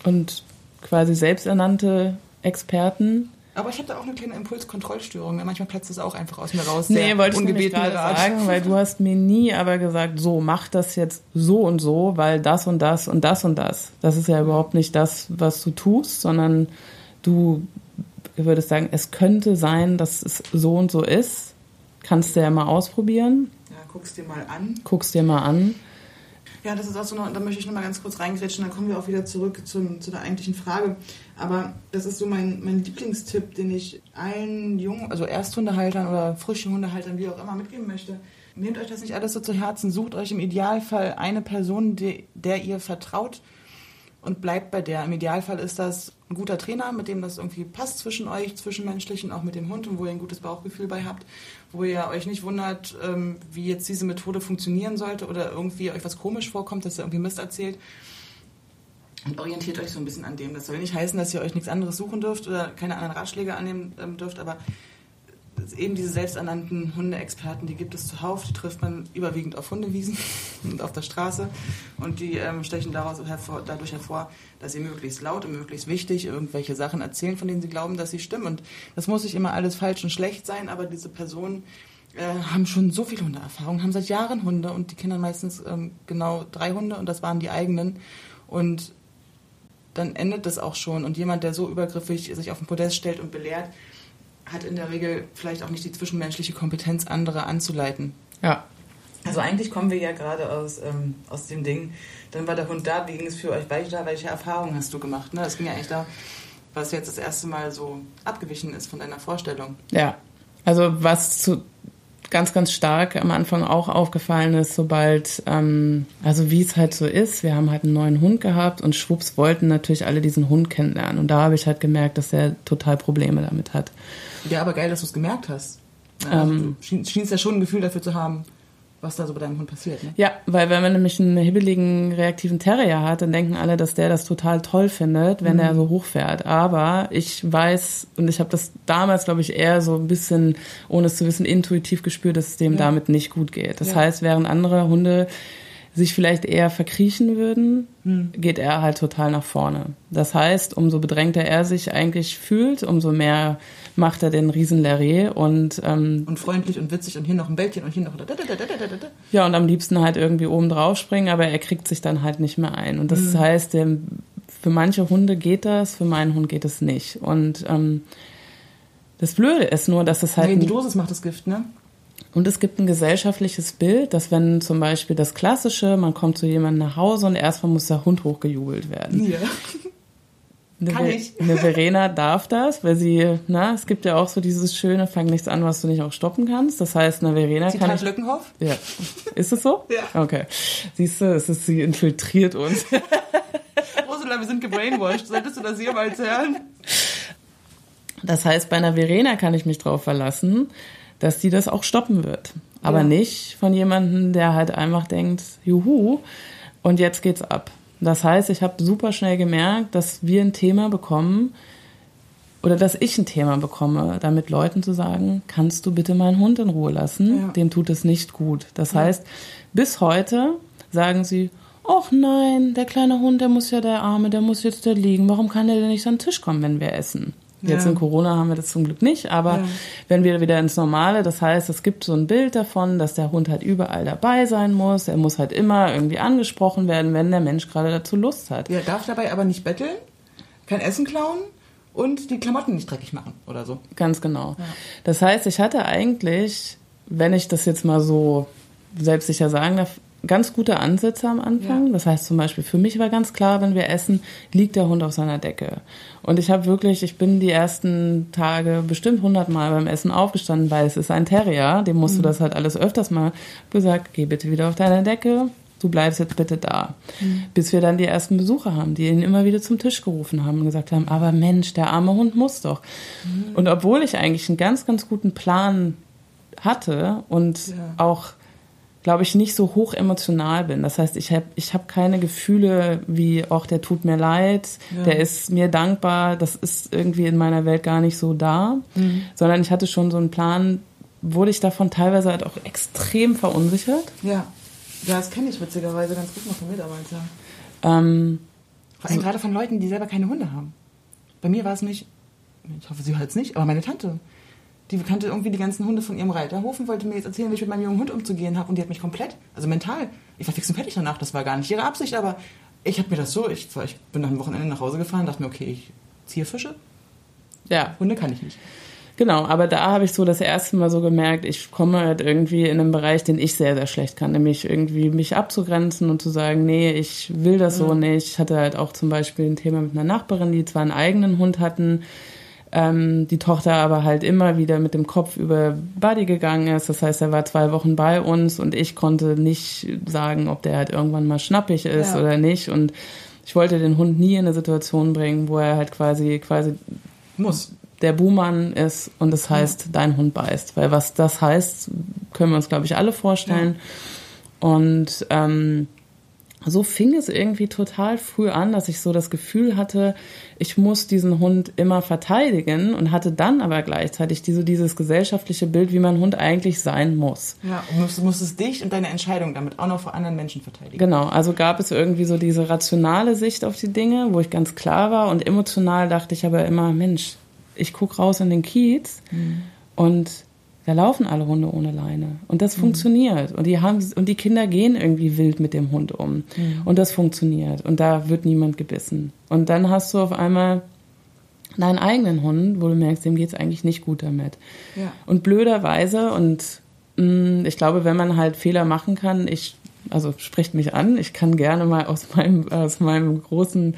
und quasi selbsternannte Experten. Aber ich habe da auch eine kleine Impulskontrollstörung. Manchmal platzt es auch einfach aus mir raus. Nee, wollte ich nämlich ungebetene gerade Rat. sagen, weil du hast mir nie aber gesagt, so, mach das jetzt so und so, weil das und das und das und das. Das ist ja überhaupt nicht das, was du tust, sondern du würdest sagen, es könnte sein, dass es so und so ist. Kannst du ja mal ausprobieren, Ja, guck's dir mal an. guckst dir mal an. Ja, das ist auch so, noch, da möchte ich noch mal ganz kurz reingrätschen, dann kommen wir auch wieder zurück zum, zu der eigentlichen Frage. Aber das ist so mein, mein Lieblingstipp, den ich allen jungen, also Ersthundehaltern oder frischen Hundehaltern, wie auch immer, mitgeben möchte. Nehmt euch das nicht alles so zu Herzen, sucht euch im Idealfall eine Person, die, der ihr vertraut und bleibt bei der. Im Idealfall ist das ein guter Trainer, mit dem das irgendwie passt zwischen euch, zwischenmenschlich und auch mit dem Hund und wo ihr ein gutes Bauchgefühl bei habt, wo ihr euch nicht wundert, ähm, wie jetzt diese Methode funktionieren sollte oder irgendwie euch was komisch vorkommt, dass ihr irgendwie Mist erzählt. Und orientiert euch so ein bisschen an dem. Das soll nicht heißen, dass ihr euch nichts anderes suchen dürft oder keine anderen Ratschläge annehmen ähm, dürft, aber eben diese selbsternannten Hundeexperten, die gibt es zuhauf, die trifft man überwiegend auf Hundewiesen und auf der Straße und die ähm, stechen daraus hervor, dadurch hervor, dass sie möglichst laut und möglichst wichtig irgendwelche Sachen erzählen, von denen sie glauben, dass sie stimmen. Und das muss nicht immer alles falsch und schlecht sein, aber diese Personen äh, haben schon so viel Hundeerfahrung, haben seit Jahren Hunde und die Kinder meistens ähm, genau drei Hunde und das waren die eigenen. Und dann endet das auch schon. Und jemand, der so übergriffig sich auf den Podest stellt und belehrt, hat in der Regel vielleicht auch nicht die zwischenmenschliche Kompetenz, andere anzuleiten. Ja. Also eigentlich kommen wir ja gerade aus, ähm, aus dem Ding, dann war der Hund da, wie ging es für euch weiter, welche Erfahrungen hast du gemacht? Ne? Es ging ja eigentlich da, was jetzt das erste Mal so abgewichen ist von deiner Vorstellung. Ja, also was zu ganz, ganz stark am Anfang auch aufgefallen ist, sobald, ähm, also wie es halt so ist, wir haben halt einen neuen Hund gehabt und schwupps wollten natürlich alle diesen Hund kennenlernen. Und da habe ich halt gemerkt, dass er total Probleme damit hat. Ja, aber geil, dass du es gemerkt hast. Also ähm, du schienst ja schon ein Gefühl dafür zu haben, was da so bei deinem Hund passiert. Ne? Ja, weil wenn man nämlich einen hibbeligen, reaktiven Terrier hat, dann denken alle, dass der das total toll findet, wenn mhm. der so hochfährt. Aber ich weiß, und ich habe das damals, glaube ich, eher so ein bisschen, ohne es zu wissen, intuitiv gespürt, dass es dem ja. damit nicht gut geht. Das ja. heißt, während andere Hunde sich vielleicht eher verkriechen würden, hm. geht er halt total nach vorne. Das heißt, umso bedrängter er sich eigentlich fühlt, umso mehr macht er den riesen und ähm, und freundlich und witzig und hier noch ein Bällchen und hier noch ja und am liebsten halt irgendwie oben drauf springen, aber er kriegt sich dann halt nicht mehr ein und das hm. heißt, für manche Hunde geht das, für meinen Hund geht es nicht und ähm, das Blöde ist nur, dass es halt. Nee, die Dosis macht das Gift, ne? Und es gibt ein gesellschaftliches Bild, dass wenn zum Beispiel das Klassische, man kommt zu jemandem nach Hause und erstmal muss der Hund hochgejubelt werden. Ja. Eine, Kann ich. Eine Verena darf das, weil sie, na, es gibt ja auch so dieses schöne, fang nichts an, was du nicht auch stoppen kannst. Das heißt, eine Verena Zitat kann ich... Lückenhoff? Ja. Ist es so? Ja. Okay. Siehst du, es ist, sie infiltriert uns. Ursula, wir sind gebrainwashed. Solltest du das jemals hören? Das heißt, bei einer Verena kann ich mich drauf verlassen, dass die das auch stoppen wird. Aber ja. nicht von jemandem, der halt einfach denkt, juhu, und jetzt geht's ab. Das heißt, ich habe super schnell gemerkt, dass wir ein Thema bekommen oder dass ich ein Thema bekomme, damit Leuten zu sagen, kannst du bitte meinen Hund in Ruhe lassen? Ja. Dem tut es nicht gut. Das ja. heißt, bis heute sagen sie, ach nein, der kleine Hund, der muss ja der Arme, der muss jetzt da liegen. Warum kann der denn nicht an den Tisch kommen, wenn wir essen? Jetzt ja. in Corona haben wir das zum Glück nicht, aber ja. wenn wir wieder ins Normale, das heißt, es gibt so ein Bild davon, dass der Hund halt überall dabei sein muss. Er muss halt immer irgendwie angesprochen werden, wenn der Mensch gerade dazu Lust hat. Er darf dabei aber nicht betteln, kein Essen klauen und die Klamotten nicht dreckig machen oder so. Ganz genau. Ja. Das heißt, ich hatte eigentlich, wenn ich das jetzt mal so selbstsicher sagen darf, ganz gute Ansätze am Anfang. Ja. Das heißt zum Beispiel, für mich war ganz klar, wenn wir essen, liegt der Hund auf seiner Decke. Und ich habe wirklich, ich bin die ersten Tage bestimmt hundertmal beim Essen aufgestanden, weil es ist ein Terrier, dem musst mhm. du das halt alles öfters mal gesagt, geh bitte wieder auf deine Decke, du bleibst jetzt bitte da. Mhm. Bis wir dann die ersten Besucher haben, die ihn immer wieder zum Tisch gerufen haben und gesagt haben, aber Mensch, der arme Hund muss doch. Mhm. Und obwohl ich eigentlich einen ganz, ganz guten Plan hatte und ja. auch glaube ich, nicht so hoch emotional bin. Das heißt, ich habe ich hab keine Gefühle wie, ach, der tut mir leid, ja. der ist mir dankbar, das ist irgendwie in meiner Welt gar nicht so da, mhm. sondern ich hatte schon so einen Plan, wurde ich davon teilweise halt auch extrem verunsichert. Ja, ja das kenne ich witzigerweise ganz gut noch von Mitarbeitern. Ähm, Vor allem so, gerade von Leuten, die selber keine Hunde haben. Bei mir war es nicht, ich hoffe, sie hört es nicht, aber meine Tante die kannte irgendwie die ganzen Hunde von ihrem Reiterhof und wollte mir jetzt erzählen, wie ich mit meinem jungen Hund umzugehen habe. Und die hat mich komplett, also mental, ich war fix und fertig danach. Das war gar nicht ihre Absicht, aber ich habe mir das so, ich, ich bin nach dem Wochenende nach Hause gefahren, dachte mir, okay, ich ziehe Fische. Ja. Hunde kann ich nicht. Genau, aber da habe ich so das erste Mal so gemerkt, ich komme halt irgendwie in einen Bereich, den ich sehr, sehr schlecht kann, nämlich irgendwie mich abzugrenzen und zu sagen, nee, ich will das ja. so nicht. Ich hatte halt auch zum Beispiel ein Thema mit einer Nachbarin, die zwar einen eigenen Hund hatten, ähm, die Tochter aber halt immer wieder mit dem Kopf über Buddy gegangen ist. Das heißt, er war zwei Wochen bei uns und ich konnte nicht sagen, ob der halt irgendwann mal schnappig ist ja. oder nicht. Und ich wollte den Hund nie in eine Situation bringen, wo er halt quasi, quasi Muss. der Buhmann ist und das heißt, dein Hund beißt. Weil was das heißt, können wir uns, glaube ich, alle vorstellen. Und ähm, so fing es irgendwie total früh an, dass ich so das Gefühl hatte, ich muss diesen Hund immer verteidigen und hatte dann aber gleichzeitig diese, dieses gesellschaftliche Bild, wie mein Hund eigentlich sein muss. Ja, und du musstest dich und deine Entscheidung damit auch noch vor anderen Menschen verteidigen. Genau, also gab es irgendwie so diese rationale Sicht auf die Dinge, wo ich ganz klar war und emotional dachte ich aber immer, Mensch, ich guck raus in den Kiez und da laufen alle Hunde ohne Leine und das funktioniert und die haben und die Kinder gehen irgendwie wild mit dem Hund um und das funktioniert und da wird niemand gebissen und dann hast du auf einmal deinen eigenen Hund, wo du merkst, dem geht's eigentlich nicht gut damit. Ja. Und blöderweise und mh, ich glaube, wenn man halt Fehler machen kann, ich also spricht mich an, ich kann gerne mal aus meinem aus meinem großen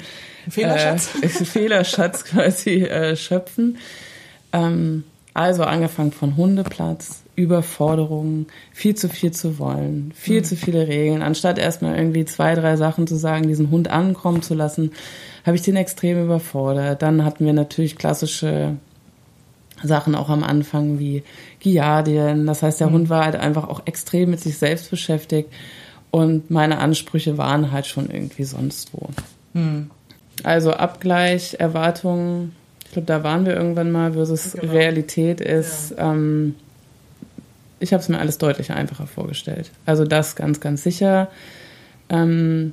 Fehlerschatz. äh, Fehlerschatz quasi äh, schöpfen. Ähm, also angefangen von Hundeplatz, Überforderungen, viel zu viel zu wollen, viel zu viele Regeln. Anstatt erstmal irgendwie zwei, drei Sachen zu sagen, diesen Hund ankommen zu lassen, habe ich den extrem überfordert. Dann hatten wir natürlich klassische Sachen auch am Anfang wie Giardien. Das heißt, der Hund war halt einfach auch extrem mit sich selbst beschäftigt und meine Ansprüche waren halt schon irgendwie sonst wo. Also Abgleich, Erwartungen, glaube, da waren wir irgendwann mal, versus Genau. Realität ist, ähm, ich habe es mir alles deutlich einfacher vorgestellt. Also das ganz, ganz sicher. Ähm,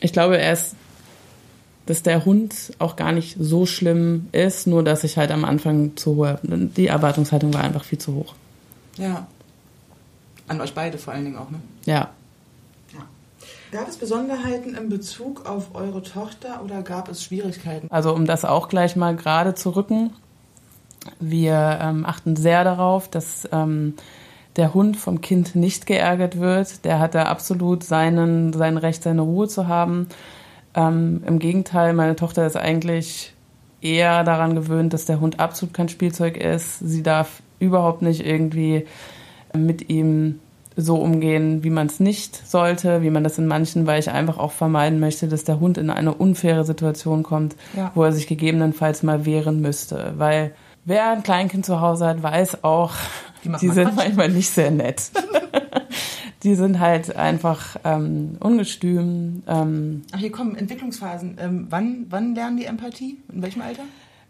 ich glaube erst, dass der Hund auch gar nicht so schlimm ist, nur dass ich halt am Anfang zu hohe, die Erwartungshaltung war einfach viel zu hoch. Ja. An euch beide vor allen Dingen auch, ne? Ja. Gab es Besonderheiten in Bezug auf eure Tochter oder gab es Schwierigkeiten? Also um das auch gleich mal gerade zu rücken. Wir ähm, achten sehr darauf, dass ähm, der Hund vom Kind nicht geärgert wird. Der hat da absolut seinen, sein Recht, seine Ruhe zu haben. Ähm, Im Gegenteil, meine Tochter ist eigentlich eher daran gewöhnt, dass der Hund absolut kein Spielzeug ist. Sie darf überhaupt nicht irgendwie mit ihm so umgehen, wie man es nicht sollte, wie man das in manchen, weil ich einfach auch vermeiden möchte, dass der Hund in eine unfaire Situation kommt, Ja. wo er sich gegebenenfalls mal wehren müsste. Weil wer ein Kleinkind zu Hause hat, weiß auch, Die die sind Quatsch. manchmal nicht sehr nett. die sind halt einfach ähm, ungestüm. Ähm, Ach, hier kommen Entwicklungsphasen. Ähm, wann, wann lernen die Empathie? In welchem Alter?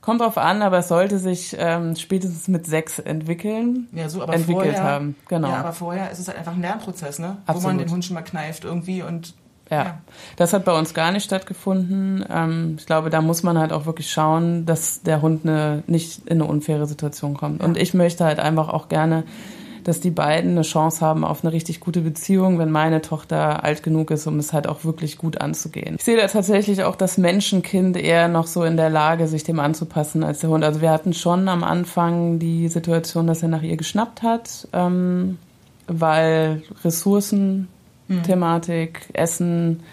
Kommt drauf an, aber es sollte sich ähm, spätestens mit sechs entwickeln. Ja, so, aber entwickelt vorher, haben. Genau. Ja, aber vorher ist es halt einfach ein Lernprozess, ne? Wo man Absolut. den Hund schon mal kneift irgendwie und Ja. Ja. das hat bei uns gar nicht stattgefunden. Ähm, ich glaube, da muss man halt auch wirklich schauen, dass der Hund eine, nicht in eine unfaire Situation kommt. Und ich möchte halt einfach auch gerne, dass die beiden eine Chance haben auf eine richtig gute Beziehung, wenn meine Tochter alt genug ist, um es halt auch wirklich gut anzugehen. Ich sehe da tatsächlich auch das Menschenkind eher noch so in der Lage, sich dem anzupassen als der Hund. Also wir hatten schon am Anfang die Situation, dass er nach ihr geschnappt hat, ähm, weil Ressourcen, Thematik, Essen,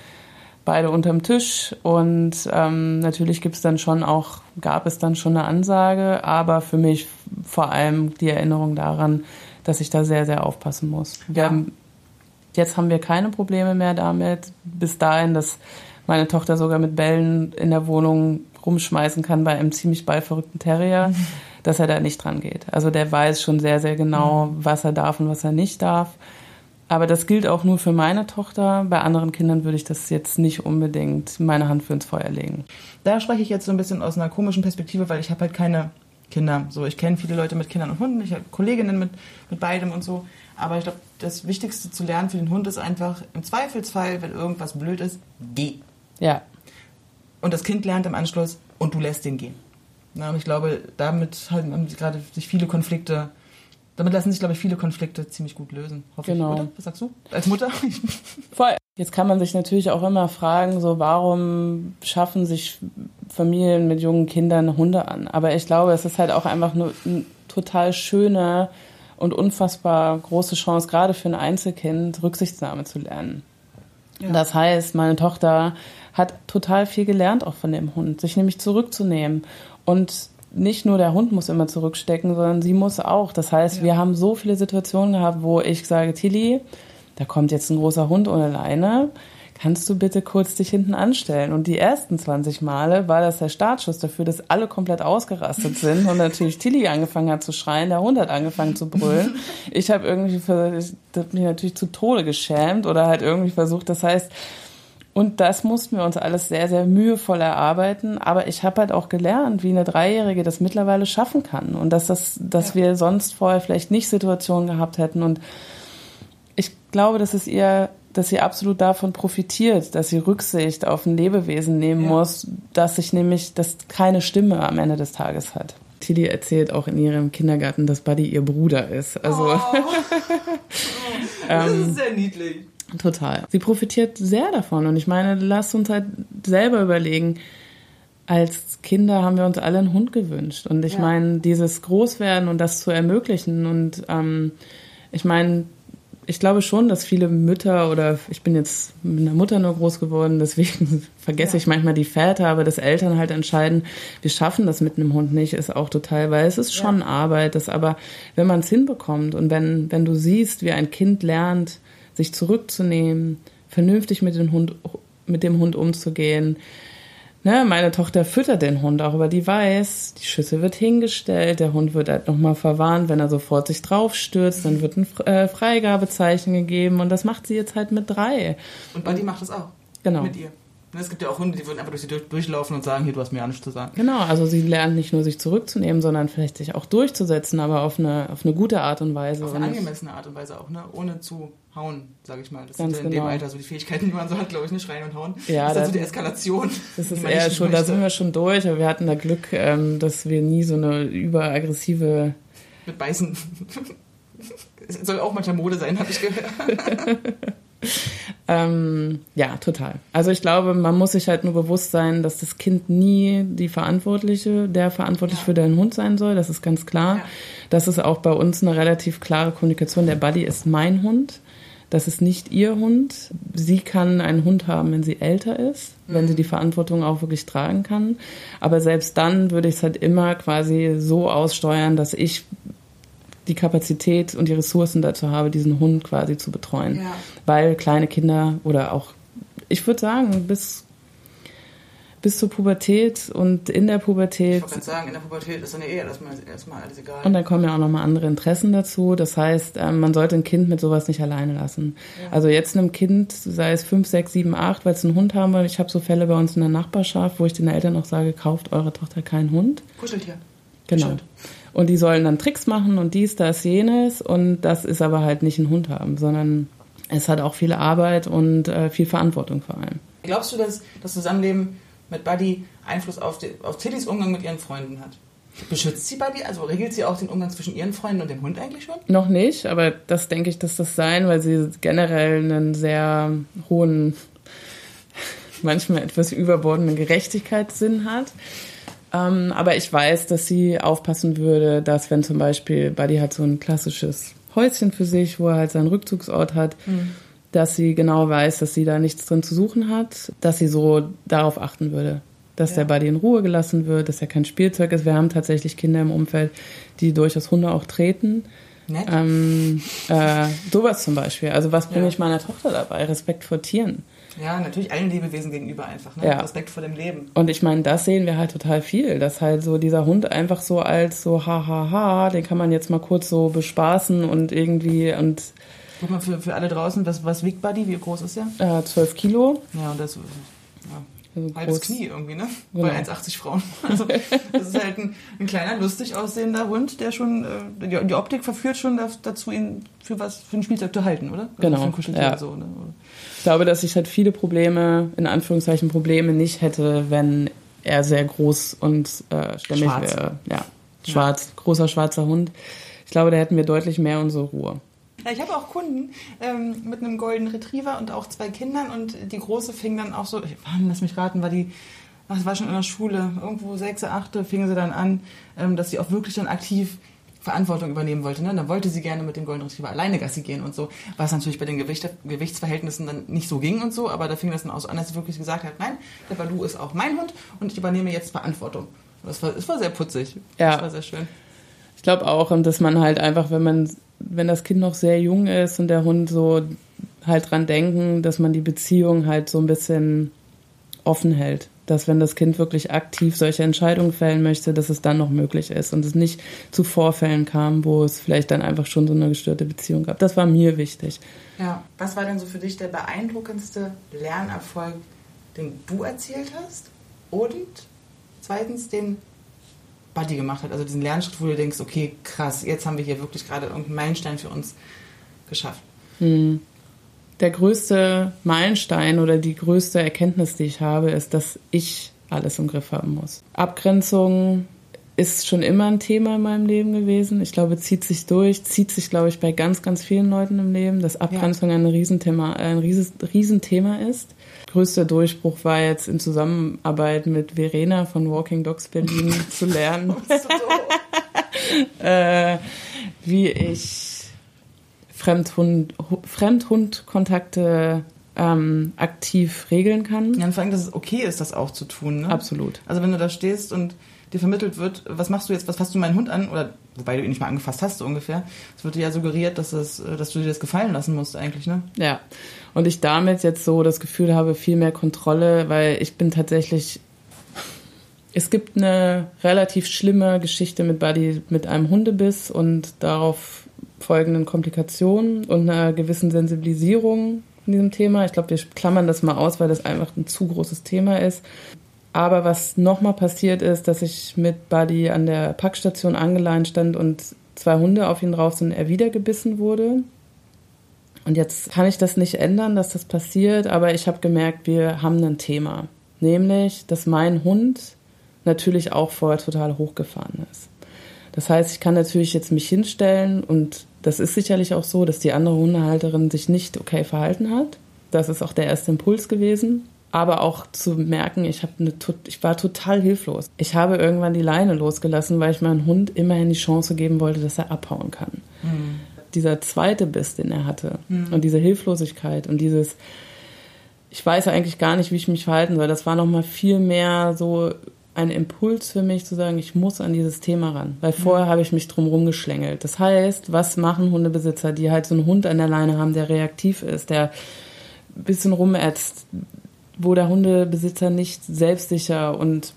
beide unterm Tisch und ähm, natürlich gibt's dann schon auch, gab es dann schon eine Ansage, aber für mich vor allem die Erinnerung daran, dass ich da sehr, sehr aufpassen muss. Ja. haben, jetzt haben wir keine Probleme mehr damit. Bis dahin, dass meine Tochter sogar mit Bällen in der Wohnung rumschmeißen kann bei einem ziemlich ballverrückten Terrier, dass er da nicht dran geht. Also der weiß schon sehr, sehr genau, was er darf und was er nicht darf. Aber das gilt auch nur für meine Tochter. Bei anderen Kindern würde ich das jetzt nicht unbedingt meine Hand für ins Feuer legen. da spreche ich jetzt so ein bisschen aus einer komischen Perspektive, weil ich habe halt keine Kinder. So, ich kenne viele Leute mit Kindern und Hunden, ich habe Kolleginnen mit, mit beidem und so. Aber ich glaube, das Wichtigste zu lernen für den Hund ist einfach, im Zweifelsfall, wenn irgendwas blöd ist, geh. Ja, Und das Kind lernt im Anschluss und du lässt den gehen. Na, und ich glaube, damit haben sich gerade sich viele Konflikte, damit lassen sich, glaube ich, viele Konflikte ziemlich gut lösen. Hoffe Genau. ich, oder? Was sagst du? Als Mutter? voll. Jetzt kann man sich natürlich auch immer fragen, so warum schaffen sich Familien mit jungen Kindern Hunde an? Aber ich glaube, es ist halt auch einfach eine, eine total schöne und unfassbar große Chance, gerade für ein Einzelkind, Rücksichtnahme zu lernen. Ja. Das heißt, meine Tochter hat total viel gelernt auch von dem Hund, sich nämlich zurückzunehmen. Und nicht nur der Hund muss immer zurückstecken, sondern sie muss auch. Das heißt, Ja. wir haben so viele Situationen gehabt, wo ich sage, Tilly, da kommt jetzt ein großer Hund ohne Leine. Kannst du bitte kurz dich hinten anstellen? Und die ersten 20 Male war das der Startschuss dafür, dass alle komplett ausgerastet sind und natürlich Tilly angefangen hat zu schreien, der Hund hat angefangen zu brüllen. Ich habe irgendwie ich hab mich natürlich zu Tode geschämt oder halt irgendwie versucht, das heißt, und das mussten wir uns alles sehr, sehr mühevoll erarbeiten. Aber ich habe halt auch gelernt, wie eine Dreijährige das mittlerweile schaffen kann. Und dass, das, dass ja. wir sonst vorher vielleicht nicht Situationen gehabt hätten. Und ich glaube, dass es ihr, dass sie absolut davon profitiert, dass sie Rücksicht auf ein Lebewesen nehmen ja. muss, dass sich nämlich, das keine Stimme am Ende des Tages hat. Tilly erzählt auch in ihrem Kindergarten, dass Buddy ihr Bruder ist. Also, oh. das ist sehr niedlich. Total. Sie profitiert sehr davon. Und ich meine, lasst uns halt selber überlegen, als Kinder haben wir uns alle einen Hund gewünscht. Und ich ja. meine, dieses Großwerden und das zu ermöglichen. Und ähm, ich meine, ich glaube schon, dass viele Mütter oder ich bin jetzt mit einer Mutter nur groß geworden, deswegen vergesse ja. ich manchmal die Väter, aber dass Eltern halt entscheiden, wir schaffen das mit einem Hund nicht, ist auch total, weil es ist schon ja. Arbeit, das aber, wenn man es hinbekommt und wenn, wenn du siehst, wie ein Kind lernt, sich zurückzunehmen, vernünftig mit dem Hund, mit dem Hund umzugehen. Ne, meine Tochter füttert den Hund auch, aber die weiß, die Schüssel wird hingestellt, der Hund wird halt nochmal verwarnt, wenn er sofort sich draufstürzt, dann wird ein äh, Freigabezeichen gegeben und das macht sie jetzt halt mit drei. Und Buddy macht das auch. Genau. Mit ihr. Ne, es gibt ja auch Hunde, die würden einfach durch sie durchlaufen und sagen, hier, du hast mir ja nichts zu sagen. Genau, also sie lernt nicht nur sich zurückzunehmen, sondern vielleicht sich auch durchzusetzen, aber auf eine, auf eine gute Art und Weise. Auf eine angemessene Art und Weise auch, ne? ohne zu hauen, sage ich mal. Das Ganz sind ja in genau. dem Alter so die Fähigkeiten, die man so hat, glaube ich, nicht schreien und hauen. Ja, das ist dann so die Eskalation. Das ist eher schon, da sind wir schon durch, aber wir hatten da Glück, ähm, dass wir nie so eine überaggressive... Mit Beißen. Es soll auch manchmal Mode sein, habe ich gehört. Ähm, ja, total. Also ich glaube, man muss sich halt nur bewusst sein, dass das Kind nie die Verantwortliche, der verantwortlich ja. für deinen Hund sein soll. Das ist ganz klar. Ja. Das ist auch bei uns eine relativ klare Kommunikation. Der Buddy ist mein Hund. Das ist nicht ihr Hund. Sie kann einen Hund haben, wenn sie älter ist, mhm. wenn sie die Verantwortung auch wirklich tragen kann. Aber selbst dann würde ich es halt immer quasi so aussteuern, dass ich die Kapazität und die Ressourcen dazu habe, diesen Hund quasi zu betreuen. Ja. Weil kleine Kinder oder auch, ich würde sagen, bis, bis zur Pubertät und in der Pubertät. Ich wollte sagen, in der Pubertät ist dann ja eher erstmal, erstmal alles egal. Und dann kommen ja auch nochmal andere Interessen dazu. Das heißt, ähm, man sollte ein Kind mit sowas nicht alleine lassen. Ja. Also jetzt einem Kind, sei es 5, 6, 7, 8, weil es einen Hund haben will. Ich habe so Fälle bei uns in der Nachbarschaft, wo ich den Eltern auch sage, kauft eure Tochter keinen Hund. Kuscheltier. Genau. Bestimmt. Und die sollen dann Tricks machen und dies, das, jenes. Und das ist aber halt nicht ein Hund haben, sondern es hat auch viel Arbeit und äh, viel Verantwortung vor allem. Glaubst du, dass das Zusammenleben mit Buddy Einfluss auf, die, auf Tillys Umgang mit ihren Freunden hat? Beschützt sie Buddy? Also regelt sie auch den Umgang zwischen ihren Freunden und dem Hund eigentlich schon? Noch nicht, aber das denke ich, dass das sein, weil sie generell einen sehr hohen, manchmal etwas überbordenden Gerechtigkeitssinn hat. Ähm, aber ich weiß, dass sie aufpassen würde, dass wenn zum Beispiel Buddy hat so ein klassisches Häuschen für sich, wo er halt seinen Rückzugsort hat, mhm. Dass sie genau weiß, dass sie da nichts drin zu suchen hat, dass sie so darauf achten würde. Dass ja. der Buddy in Ruhe gelassen wird, dass er kein Spielzeug ist. Wir haben tatsächlich Kinder im Umfeld, die durchaus Hunde auch treten. Nett. Ähm, äh, sowas zum Beispiel. Also was bringe ja. ich meiner Tochter dabei? Respekt vor Tieren. Ja, natürlich allen Lebewesen gegenüber einfach. Ne? Ja. Respekt vor dem Leben. Und ich meine, das sehen wir halt total viel, dass halt so dieser Hund einfach so als so hahaha, ha, ha, den kann man jetzt mal kurz so bespaßen und irgendwie und Guck mal, für, für alle draußen, was, was wiegt Buddy? Wie groß ist er? Äh, 12 Kilo. Ja, und das ja, also halbes Knie irgendwie, ne? Genau. Bei 1,80 Frauen. Also das ist halt ein, ein, kleiner, lustig aussehender Hund, der schon, äh, die, die, Optik verführt schon dazu, ihn für was, für ein Spielzeug zu halten, oder? Genau. Für ein Kuscheltier ja. so, ne? Ich glaube, dass ich halt viele Probleme, in Anführungszeichen Probleme nicht hätte, wenn er sehr groß und äh, stämmig Schwarz. wäre. Ja, schwarz, ja. großer schwarzer Hund. Ich glaube, da hätten wir deutlich mehr unsere Ruhe. Ja, ich habe auch Kunden ähm, mit einem Golden Retriever und auch zwei Kindern und die große fing dann auch so, lass mich raten, war die, das war schon in der Schule, irgendwo sechste, achte, fingen sie dann an, ähm, dass sie auch wirklich dann aktiv Verantwortung übernehmen wollte. Ne? Dann wollte sie gerne mit dem Golden Retriever alleine Gassi gehen und so, was natürlich bei den Gewicht, Gewichtsverhältnissen dann nicht so ging und so, aber da fing das dann auch so an, dass sie wirklich gesagt hat, nein, der Balu ist auch mein Hund und ich übernehme jetzt Verantwortung. Das war, das war sehr putzig. Ja. Das war sehr schön. Ich glaube auch, dass man halt einfach, wenn man wenn das Kind noch sehr jung ist und der Hund so halt dran denken, dass man die Beziehung halt so ein bisschen offen hält. Dass wenn das Kind wirklich aktiv solche Entscheidungen fällen möchte, dass es dann noch möglich ist und es nicht zu Vorfällen kam, wo es vielleicht dann einfach schon so eine gestörte Beziehung gab. Das war mir wichtig. Ja, was war denn so für dich der beeindruckendste Lernerfolg, den du erzählt hast? Und zweitens, den Buddy gemacht hat, also diesen Lernschritt, wo du denkst, okay, krass, jetzt haben wir hier wirklich gerade irgendeinen Meilenstein für uns geschafft. Hm. Der größte Meilenstein oder die größte Erkenntnis, die ich habe, ist, dass ich alles im Griff haben muss. Abgrenzung ist schon immer ein Thema in meinem Leben gewesen. Ich glaube, zieht sich durch, zieht sich, glaube ich, bei ganz, ganz vielen Leuten im Leben, dass Abgrenzung ja. ein Riesenthema, ein Riesenthema ist größter Durchbruch war jetzt in Zusammenarbeit mit Verena von Walking Dogs Berlin zu lernen, äh, wie ich Fremdhund, Fremdhundkontakte ähm, aktiv regeln kann. Ja, und vor allem, dass es okay ist, das auch zu tun. Ne? Absolut. Also wenn du da stehst und dir vermittelt wird, was machst du jetzt, was fasst du meinen Hund an? Oder wobei du ihn nicht mal angefasst hast, so ungefähr. Es wird dir ja suggeriert, dass, es, dass du dir das gefallen lassen musst, eigentlich, ne? Ja. Und ich damit jetzt so das Gefühl habe, viel mehr Kontrolle, weil ich bin tatsächlich. Es gibt eine relativ schlimme Geschichte mit Buddy mit einem Hundebiss und darauf folgenden Komplikationen und einer gewissen Sensibilisierung in diesem Thema. Ich glaube, wir klammern das mal aus, weil das einfach ein zu großes Thema ist. Aber was nochmal passiert ist, dass ich mit Buddy an der Packstation angeleint stand und zwei Hunde auf ihn drauf sind, er wieder gebissen wurde. Und jetzt kann ich das nicht ändern, dass das passiert, aber ich habe gemerkt, wir haben ein Thema. Nämlich, dass mein Hund natürlich auch vorher total hochgefahren ist. Das heißt, ich kann natürlich jetzt mich hinstellen und das ist sicherlich auch so, dass die andere Hundehalterin sich nicht okay verhalten hat. Das ist auch der erste Impuls gewesen aber auch zu merken, ich, eine, ich war total hilflos. Ich habe irgendwann die Leine losgelassen, weil ich meinem Hund immerhin die Chance geben wollte, dass er abhauen kann. Mhm. Dieser zweite Biss, den er hatte mhm. und diese Hilflosigkeit und dieses, ich weiß eigentlich gar nicht, wie ich mich verhalten soll, das war nochmal viel mehr so ein Impuls für mich zu sagen, ich muss an dieses Thema ran. Weil vorher mhm. habe ich mich drum rumgeschlängelt. Das heißt, was machen Hundebesitzer, die halt so einen Hund an der Leine haben, der reaktiv ist, der ein bisschen rumätzt, wo der Hundebesitzer nicht selbstsicher und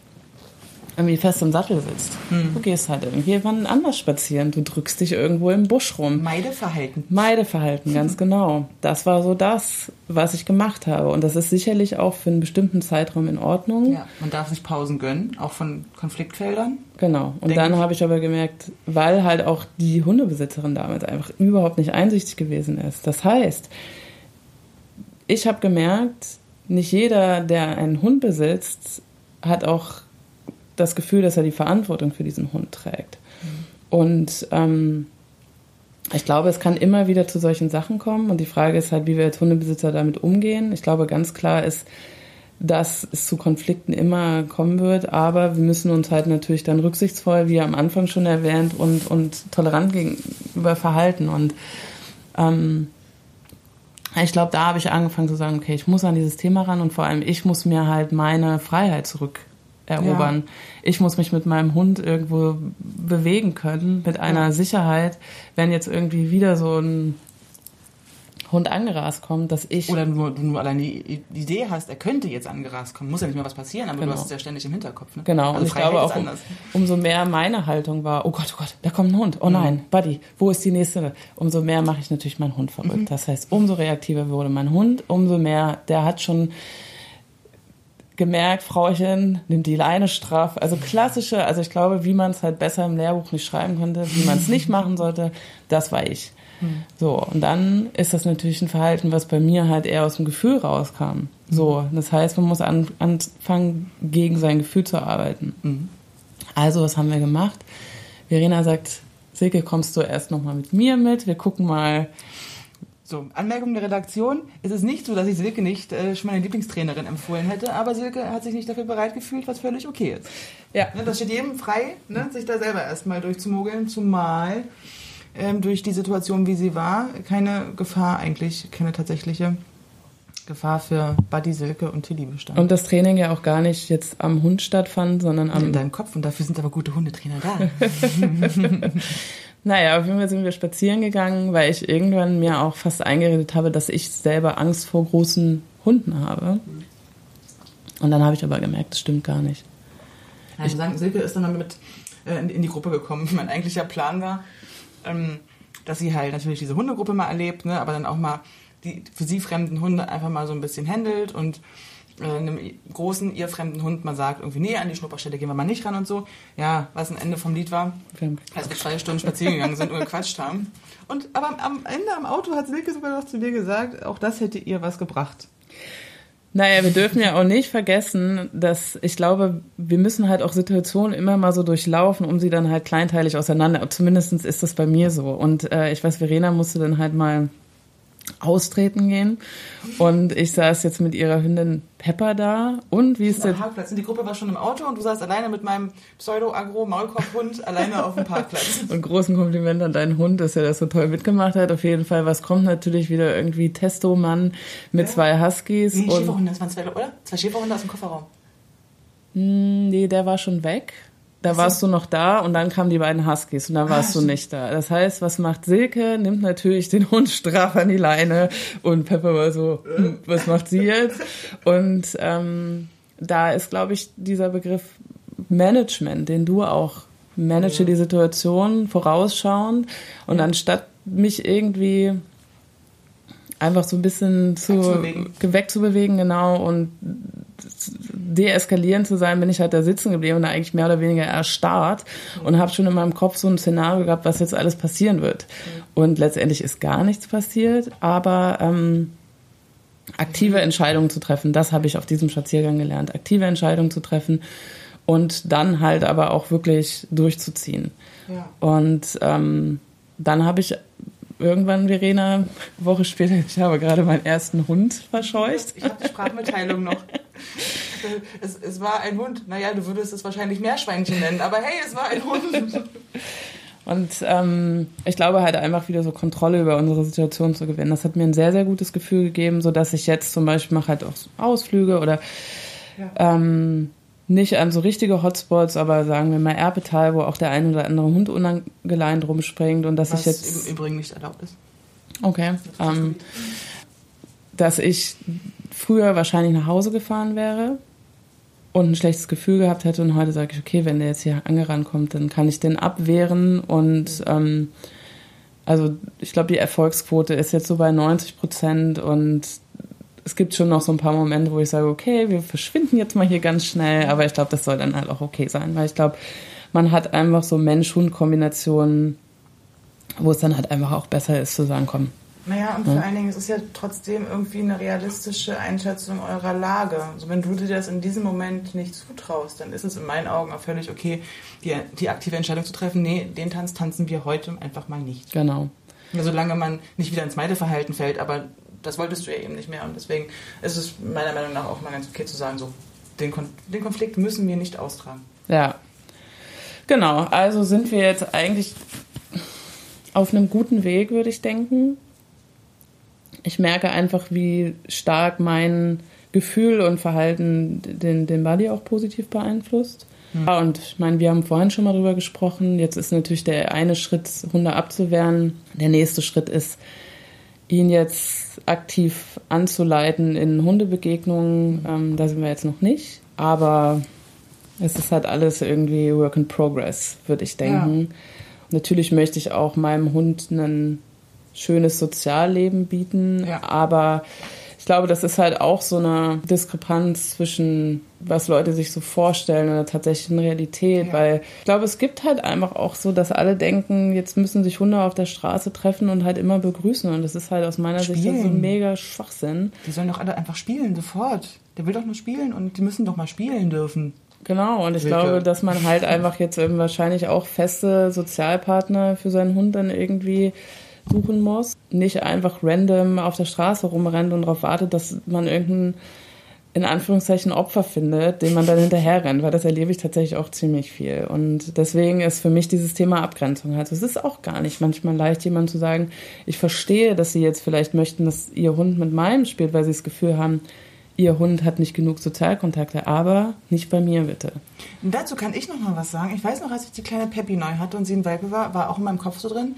irgendwie fest im Sattel sitzt. Hm. Du gehst halt irgendwie wann anders spazieren. Du drückst dich irgendwo im Busch rum. Meideverhalten. Meideverhalten, ganz hm. genau. Das war so das, was ich gemacht habe. Und das ist sicherlich auch für einen bestimmten Zeitraum in Ordnung. Ja, man darf sich Pausen gönnen, auch von Konfliktfeldern. Genau. Und Denk dann habe ich aber gemerkt, weil halt auch die Hundebesitzerin damals einfach überhaupt nicht einsichtig gewesen ist. Das heißt, ich habe gemerkt, nicht jeder, der einen Hund besitzt, hat auch das Gefühl, dass er die Verantwortung für diesen Hund trägt. Mhm. Und ähm, ich glaube, es kann immer wieder zu solchen Sachen kommen. Und die Frage ist halt, wie wir als Hundebesitzer damit umgehen. Ich glaube, ganz klar ist, dass es zu Konflikten immer kommen wird, aber wir müssen uns halt natürlich dann rücksichtsvoll, wie am Anfang schon erwähnt, und, und tolerant gegenüber verhalten. Und ähm, ich glaube, da habe ich angefangen zu sagen, okay, ich muss an dieses Thema ran und vor allem ich muss mir halt meine Freiheit zurückerobern. Ja. Ich muss mich mit meinem Hund irgendwo bewegen können, mit einer. Sicherheit, wenn jetzt irgendwie wieder so ein Hund angerast kommt, dass ich. Oder nur, du nur allein die Idee hast, er könnte jetzt angerast kommen. Muss ja nicht mehr was passieren, aber genau. du hast es ja ständig im Hinterkopf. Ne? Genau, also und ich glaube auch, um, umso mehr meine Haltung war, oh Gott, oh Gott, da kommt ein Hund. Oh nein, mhm. Buddy, wo ist die nächste? Umso mehr mache ich natürlich meinen Hund verrückt. Mhm. Das heißt, umso reaktiver wurde mein Hund, umso mehr, der hat schon gemerkt, Frauchen, nimmt die Leine straff. Also klassische, also ich glaube, wie man es halt besser im Lehrbuch nicht schreiben konnte, wie man es nicht machen sollte, das war ich. So, und dann ist das natürlich ein Verhalten, was bei mir halt eher aus dem Gefühl rauskam. So, das heißt, man muss an, anfangen, gegen sein Gefühl zu arbeiten. Mhm. Also, was haben wir gemacht? Verena sagt, Silke, kommst du erst nochmal mit mir mit? Wir gucken mal. So, Anmerkung der Redaktion. Es ist nicht so, dass ich Silke nicht äh, schon meine Lieblingstrainerin empfohlen hätte, aber Silke hat sich nicht dafür bereit gefühlt, was völlig okay ist. Ja. Ne, das steht jedem frei, ne, sich da selber erstmal durchzumogeln, zumal ähm, durch die Situation, wie sie war, keine Gefahr eigentlich, keine tatsächliche Gefahr für Buddy Silke und Tilly bestand. Und das Training ja auch gar nicht jetzt am Hund stattfand, sondern am... In deinem Kopf und dafür sind aber gute Hundetrainer da. Naja, auf jeden Fall sind wir spazieren gegangen, weil ich irgendwann mir auch fast eingeredet habe, dass ich selber Angst vor großen Hunden habe. Und dann habe ich aber gemerkt, das stimmt gar nicht. Sagen, Silke ist dann mit äh, in, in, die Gruppe gekommen. Mein eigentlicher Plan war, ähm, dass sie halt natürlich diese Hundegruppe mal erlebt, ne, aber dann auch mal die für sie fremden Hunde einfach mal so ein bisschen handelt und äh, einem großen, ihr fremden Hund mal sagt, irgendwie, nee, an die Schnupperstelle gehen wir mal nicht ran und so. Ja, was ein Ende vom Lied war, als wir zwei Stunden spazieren gegangen sind und gequatscht haben. Und aber am Ende am Auto hat Silke sogar noch zu dir gesagt, auch das hätte ihr was gebracht. Naja, wir dürfen ja auch nicht vergessen, dass ich glaube, wir müssen halt auch Situationen immer mal so durchlaufen, um sie dann halt kleinteilig auseinander. Zumindest ist das bei mir so. Und äh, ich weiß, Verena musste dann halt mal austreten gehen. Und ich saß jetzt mit ihrer Hündin Pepper da. Und wie ist der Parkplatz? Und die Gruppe war schon im Auto und du saßt alleine mit meinem Pseudo-Agro-Maulkorbhund alleine auf dem Parkplatz. und großen Kompliment an deinen Hund, dass er das so toll mitgemacht hat. Auf jeden Fall, was kommt natürlich wieder irgendwie Testo-Mann mit ja. zwei Huskies. Nee, Schäferhunde, das waren zwei, oder? Zwei Schäferhunde aus dem Kofferraum. Hm, nee, der war schon weg. Da also, warst du noch da und dann kamen die beiden Huskies und dann warst ah, du nicht da. Das heißt, was macht Silke? Nimmt natürlich den Hund straff an die Leine und Pepper war so, hm, was macht sie jetzt? Und ähm, da ist, glaube ich, dieser Begriff Management, den du auch manage die Situation vorausschauend und anstatt mich irgendwie einfach so ein bisschen zu wegzubewegen, wegzubewegen genau und deeskalierend zu sein, bin ich halt da sitzen geblieben und da eigentlich mehr oder weniger erstarrt und habe schon in meinem Kopf so ein Szenario gehabt, was jetzt alles passieren wird. Und letztendlich ist gar nichts passiert, aber ähm, aktive Entscheidungen zu treffen, das habe ich auf diesem Spaziergang gelernt. Aktive Entscheidungen zu treffen und dann halt aber auch wirklich durchzuziehen. Ja. Und ähm, dann habe ich irgendwann, Verena, eine Woche später, ich habe gerade meinen ersten Hund verscheucht. Ich habe die Sprachmitteilung noch. Es, es, war ein Hund. Naja, du würdest es wahrscheinlich Meerschweinchen nennen, aber hey, es war ein Hund. Und ähm, ich glaube halt einfach wieder so Kontrolle über unsere Situation zu gewinnen. Das hat mir ein sehr, sehr gutes Gefühl gegeben, sodass ich jetzt zum Beispiel mache halt auch Ausflüge oder ja. ähm, nicht an so richtige Hotspots, aber sagen wir mal Erbetal, wo auch der ein oder andere Hund unangeleint rumspringt und dass Was ich jetzt im Übrigen nicht erlaubt ist. Okay. Ähm, dass ich früher wahrscheinlich nach Hause gefahren wäre und ein schlechtes Gefühl gehabt hätte und heute sage ich, okay, wenn der jetzt hier angerannt kommt, dann kann ich den abwehren und ähm, also ich glaube, die Erfolgsquote ist jetzt so bei 90 Prozent und es gibt schon noch so ein paar Momente, wo ich sage, okay, wir verschwinden jetzt mal hier ganz schnell, aber ich glaube, das soll dann halt auch okay sein, weil ich glaube, man hat einfach so Mensch-Hund-Kombinationen, wo es dann halt einfach auch besser ist zu sagen, komm. Naja, und vor ja. allen Dingen, es ist ja trotzdem irgendwie eine realistische Einschätzung eurer Lage. Also wenn du dir das in diesem Moment nicht zutraust, dann ist es in meinen Augen auch völlig okay, die, die aktive Entscheidung zu treffen, nee, den Tanz tanzen wir heute einfach mal nicht. Genau. Ja, solange man nicht wieder ins Meideverhalten fällt, aber das wolltest du ja eben nicht mehr. Und deswegen ist es meiner Meinung nach auch mal ganz okay zu sagen, so, den, Kon den Konflikt müssen wir nicht austragen. Ja. Genau, also sind wir jetzt eigentlich auf einem guten Weg, würde ich denken. Ich merke einfach, wie stark mein Gefühl und Verhalten den, den Buddy auch positiv beeinflusst. Mhm. Und ich meine, wir haben vorhin schon mal drüber gesprochen. Jetzt ist natürlich der eine Schritt, Hunde abzuwehren. Der nächste Schritt ist, ihn jetzt aktiv anzuleiten in Hundebegegnungen, ähm, da sind wir jetzt noch nicht. Aber es ist halt alles irgendwie Work in Progress, würde ich denken. Ja. Natürlich möchte ich auch meinem Hund ein schönes Sozialleben bieten, ja. aber ich glaube, das ist halt auch so eine Diskrepanz zwischen, was Leute sich so vorstellen und der tatsächlichen Realität, ja. weil ich glaube, es gibt halt einfach auch so, dass alle denken, jetzt müssen sich Hunde auf der Straße treffen und halt immer begrüßen und das ist halt aus meiner spielen. Sicht so mega Schwachsinn. Die sollen doch alle einfach spielen, sofort. Der will doch nur spielen und die müssen doch mal spielen dürfen. Genau, und ich Wilke. glaube, dass man halt einfach jetzt wahrscheinlich auch feste Sozialpartner für seinen Hund dann irgendwie suchen muss. Nicht einfach random auf der Straße rumrennt und darauf wartet, dass man irgendein in Anführungszeichen Opfer findet, dem man dann hinterher rennt, weil das erlebe ich tatsächlich auch ziemlich viel. Und deswegen ist für mich dieses Thema Abgrenzung halt. Es ist auch gar nicht manchmal leicht, jemand zu sagen, ich verstehe, dass sie jetzt vielleicht möchten, dass ihr Hund mit meinem spielt, weil sie das Gefühl haben, ihr Hund hat nicht genug Sozialkontakte, aber nicht bei mir bitte. Und dazu kann ich noch mal was sagen. Ich weiß noch, als ich die kleine Peppy neu hatte und sie ein Welpe war, war auch in meinem Kopf so drin.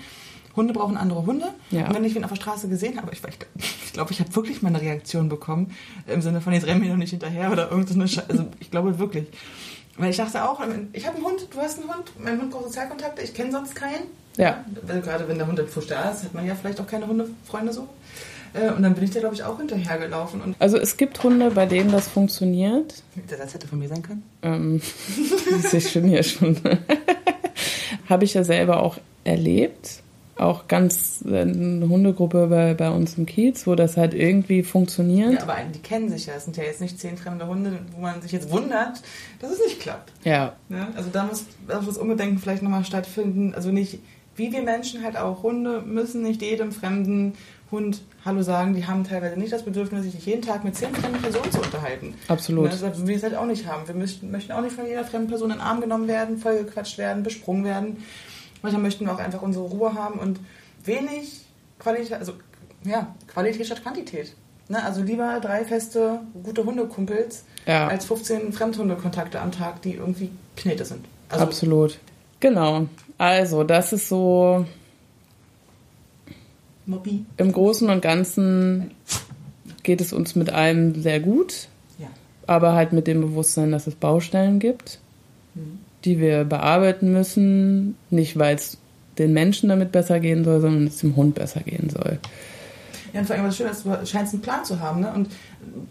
Hunde brauchen andere Hunde. Ja. Und wenn ich ihn auf der Straße gesehen habe, ich, ich, ich glaube, ich habe wirklich mal eine Reaktion bekommen, im Sinne von, jetzt renn mir doch nicht hinterher oder irgendeine Scheiße. Also ich glaube wirklich. Weil ich dachte auch, ich habe einen Hund, du hast einen Hund, mein Hund braucht Sozialkontakte, ich kenne sonst keinen. Ja. Gerade wenn der Hund im Fusch da ist, hat man ja vielleicht auch keine Hundefreunde so. Äh, Und dann bin ich da, glaube ich, auch hinterhergelaufen. Und Also es gibt Hunde, bei denen das funktioniert. der Satz hätte von mir sein können. Ähm, das ist schon hier schon. Habe ich ja selber auch erlebt. Auch ganz äh, eine Hundegruppe bei, bei uns im Kiez, wo das halt irgendwie funktioniert. Ja, aber die kennen sich ja. Es sind ja jetzt nicht zehn fremde Hunde, wo man sich jetzt wundert, dass es nicht klappt. Ja, Ne? Also da muss das Umgedenken vielleicht nochmal stattfinden. Also nicht, wie wir Menschen halt auch, Hunde müssen nicht jedem fremden Hund Hallo sagen. Die haben teilweise nicht das Bedürfnis, sich jeden Tag mit zehn fremden Personen zu unterhalten. absolut. Ne? Das wir es halt auch nicht haben. Wir möchten, möchten auch nicht von jeder fremden Person in den Arm genommen werden, vollgequatscht werden, besprungen werden. Manchmal möchten wir auch einfach unsere Ruhe haben und wenig Qualität, also ja, Qualität statt Quantität. Ne? Also lieber drei feste, gute Hundekumpels Ja. als 15 Fremdhundekontakte am Tag, die irgendwie Knete sind. Also Absolut. Genau. Also, das ist so Mobby. im Großen und Ganzen geht es uns mit allem sehr gut, Ja. aber halt mit dem Bewusstsein, dass es Baustellen gibt, die wir bearbeiten müssen. Nicht, weil es den Menschen damit besser gehen soll, sondern es dem Hund besser gehen soll. Ja, und vor allem was schön ist, du scheinst einen Plan zu haben. Ne? Und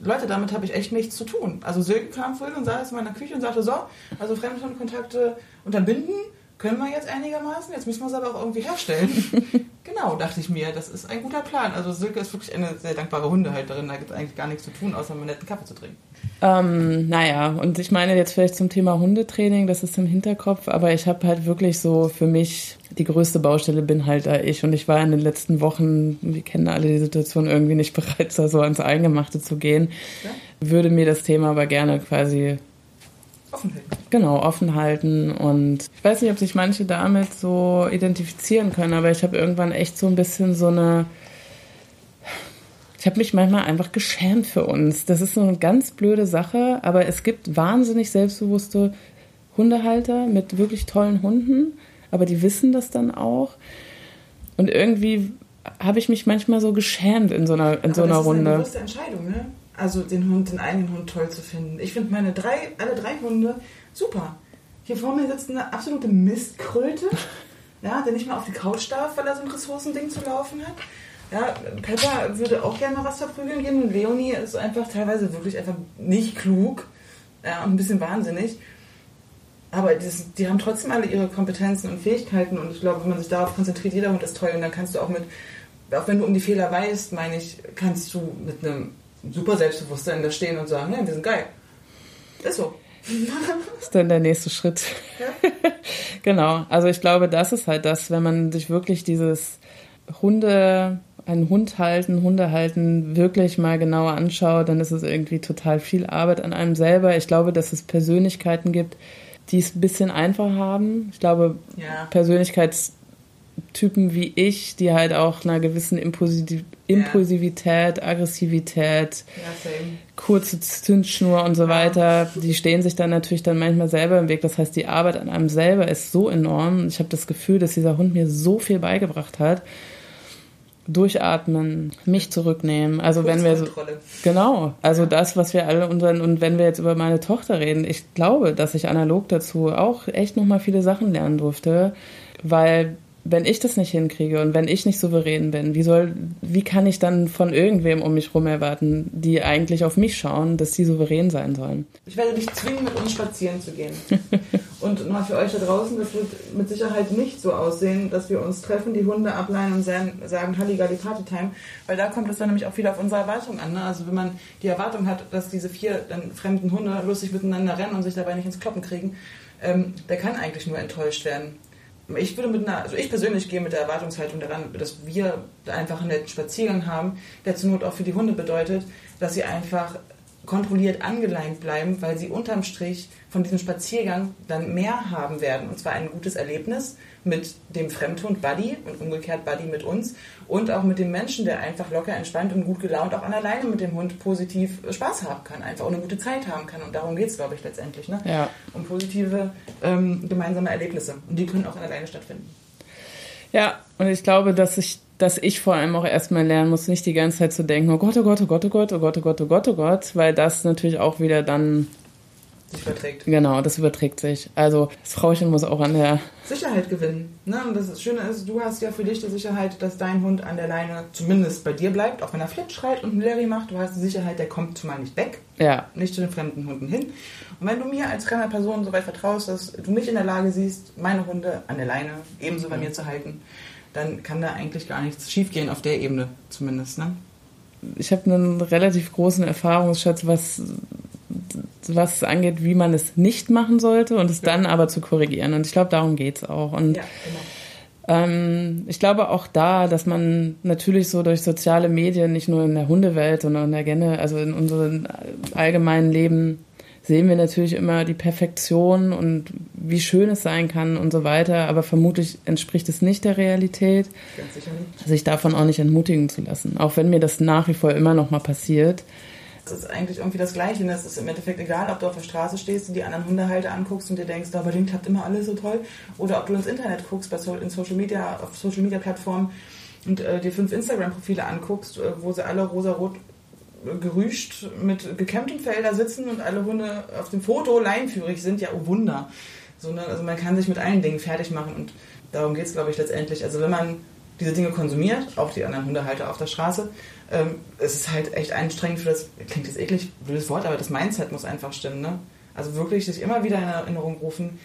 Leute, damit habe ich echt nichts zu tun. Also Silke kam vorhin und saß in meiner Küche und sagte, so, also Fremdhundkontakte unterbinden können wir jetzt einigermaßen, jetzt müssen wir es aber auch irgendwie herstellen. genau, dachte ich mir, das ist ein guter Plan. Also Silke ist wirklich eine sehr dankbare Hundehalterin, da gibt es eigentlich gar nichts zu tun, außer mal netten Kaffee zu trinken. Ähm, naja, und ich meine jetzt vielleicht zum Thema Hundetraining, das ist im Hinterkopf, aber ich habe halt wirklich so für mich die größte Baustelle bin halt da ich und ich war in den letzten Wochen, wir kennen alle die Situation, irgendwie nicht bereit, da so ans Eingemachte zu gehen. Ja? Würde mir das Thema aber gerne quasi Offen halten. genau offen halten und ich weiß nicht, ob sich manche damit so identifizieren können, aber ich habe irgendwann echt so ein bisschen so eine ich habe mich manchmal einfach geschämt für uns. Das ist so eine ganz blöde Sache, aber es gibt wahnsinnig selbstbewusste Hundehalter mit wirklich tollen Hunden, aber die wissen das dann auch. Und irgendwie habe ich mich manchmal so geschämt in so einer, in so Aber einer das ist eine bewusste Entscheidung, ne? Also den Hund, den eigenen Hund toll zu finden. Ich finde meine drei, alle drei Hunde super. Hier vor mir sitzt eine absolute Mistkröte, ja, der nicht mal auf die Couch darf, weil er so ein Ressourcending zu laufen hat. Ja, Pepper würde auch gerne mal was verprügeln gehen und Leonie ist einfach teilweise wirklich einfach nicht klug ja, ein bisschen wahnsinnig. Aber das, die haben trotzdem alle ihre Kompetenzen und Fähigkeiten und ich glaube, wenn man sich darauf konzentriert, jeder Hund ist toll und dann kannst du auch mit, auch wenn du um die Fehler weißt, meine ich, kannst du mit einem super Selbstbewusstsein da stehen und sagen, ja, wir sind geil. Ist so. ist dann der nächste Schritt. Ja. genau. Also ich glaube, das ist halt das, wenn man sich wirklich dieses Hunde, einen Hund halten, Hunde halten, wirklich mal genauer anschaut, dann ist es irgendwie total viel Arbeit an einem selber. Ich glaube, dass es Persönlichkeiten gibt, die es ein bisschen einfacher haben. Ich glaube, Ja. Persönlichkeitstypen wie ich, die halt auch einer gewissen Impulsiv Impulsivität, Aggressivität, Ja, kurze Zündschnur und so weiter, die stehen sich dann natürlich dann manchmal selber im Weg. Das heißt, die Arbeit an einem selber ist so enorm. Ich habe das Gefühl, dass dieser Hund mir so viel beigebracht hat. Durchatmen, mich zurücknehmen. Also wenn wir so, genau, also das, was wir alle unseren und wenn wir jetzt über meine Tochter reden, ich glaube, dass ich analog dazu auch echt noch mal viele Sachen lernen durfte, weil wenn ich das nicht hinkriege und wenn ich nicht souverän bin, wie soll, wie kann ich dann von irgendwem um mich rum erwarten, die eigentlich auf mich schauen, dass sie souverän sein sollen? Ich werde dich zwingen, mit uns spazieren zu gehen. Und nochmal für euch da draußen, das wird mit Sicherheit nicht so aussehen, dass wir uns treffen, die Hunde ableihen und sagen, Halligalli Partytime, weil da kommt es dann nämlich auch wieder auf unsere Erwartung an. Ne? Also wenn man die Erwartung hat, dass diese vier dann fremden Hunde lustig miteinander rennen und sich dabei nicht ins Kloppen kriegen, ähm, der kann eigentlich nur enttäuscht werden. Ich würde mit einer, also ich persönlich gehe mit der Erwartungshaltung daran, dass wir einfach einen netten Spaziergang haben, der zur Not auch für die Hunde bedeutet, dass sie einfach kontrolliert angeleint bleiben, weil sie unterm Strich von diesem Spaziergang dann mehr haben werden. Und zwar ein gutes Erlebnis mit dem Fremdhund Buddy und umgekehrt Buddy mit uns und auch mit dem Menschen, der einfach locker, entspannt und gut gelaunt auch an alleine mit dem Hund positiv Spaß haben kann, einfach auch eine gute Zeit haben kann. Und darum geht es, glaube ich, letztendlich. Ne? Ja. Um positive ähm, gemeinsame Erlebnisse. Und die können auch an alleine stattfinden. Ja, und ich glaube, dass ich dass ich vor allem auch erstmal lernen muss, nicht die ganze Zeit zu denken, oh Gott, oh Gott, oh Gott, oh Gott, oh Gott, oh Gott, oh Gott, oh Gott, weil das natürlich auch wieder dann sich überträgt. Genau, das überträgt sich. Also das Frauchen muss auch an der Sicherheit gewinnen. Ne? Und das Schöne ist, du hast ja für dich die Sicherheit, dass dein Hund an der Leine zumindest bei dir bleibt, auch wenn er Flitsch schreit und einen Larry macht. Du hast die Sicherheit, der kommt zumal nicht weg. Ja. Nicht zu den fremden Hunden hin. Und wenn du mir als fremder Person so weit vertraust, dass du mich in der Lage siehst, meine Hunde an der Leine ebenso bei mir zu halten, dann kann da eigentlich gar nichts schiefgehen, auf der Ebene zumindest. Ne? Ich habe einen relativ großen Erfahrungsschatz, was was angeht, wie man es nicht machen sollte und es ja. dann aber zu korrigieren. Und ich glaube, darum geht es auch. Und ja, genau. ähm, ich glaube auch da, dass man natürlich so durch soziale Medien, nicht nur in der Hundewelt, sondern in der Gene, also in unserem allgemeinen Leben, sehen wir natürlich immer die Perfektion und wie schön es sein kann und so weiter, aber vermutlich entspricht es nicht der Realität. Ganz sicher nicht. Sich davon auch nicht entmutigen zu lassen, auch wenn mir das nach wie vor immer noch mal passiert. Es ist eigentlich irgendwie das Gleiche. Es ist im Endeffekt egal, ob du auf der Straße stehst und die anderen Hundehalter anguckst und dir denkst, da bei denen klappt immer alles so toll, oder ob du ins Internet guckst, bei so in Social Media, auf Social Media Plattformen und äh, dir fünf Instagram-Profile anguckst, äh, wo sie alle rosarot gerüscht mit gekämmtem Fell sitzen und alle Hunde auf dem Foto leinführig sind, ja, oh Wunder. Sondern, also man kann sich mit allen Dingen fertig machen und darum geht es, glaube ich, letztendlich. Also wenn man diese Dinge konsumiert, auch die anderen Hundehalter auf der Straße, ähm, es ist halt echt anstrengend für das, klingt jetzt eklig, blödes Wort, aber das Mindset muss einfach stimmen. Ne? Also wirklich sich immer wieder in Erinnerung rufen,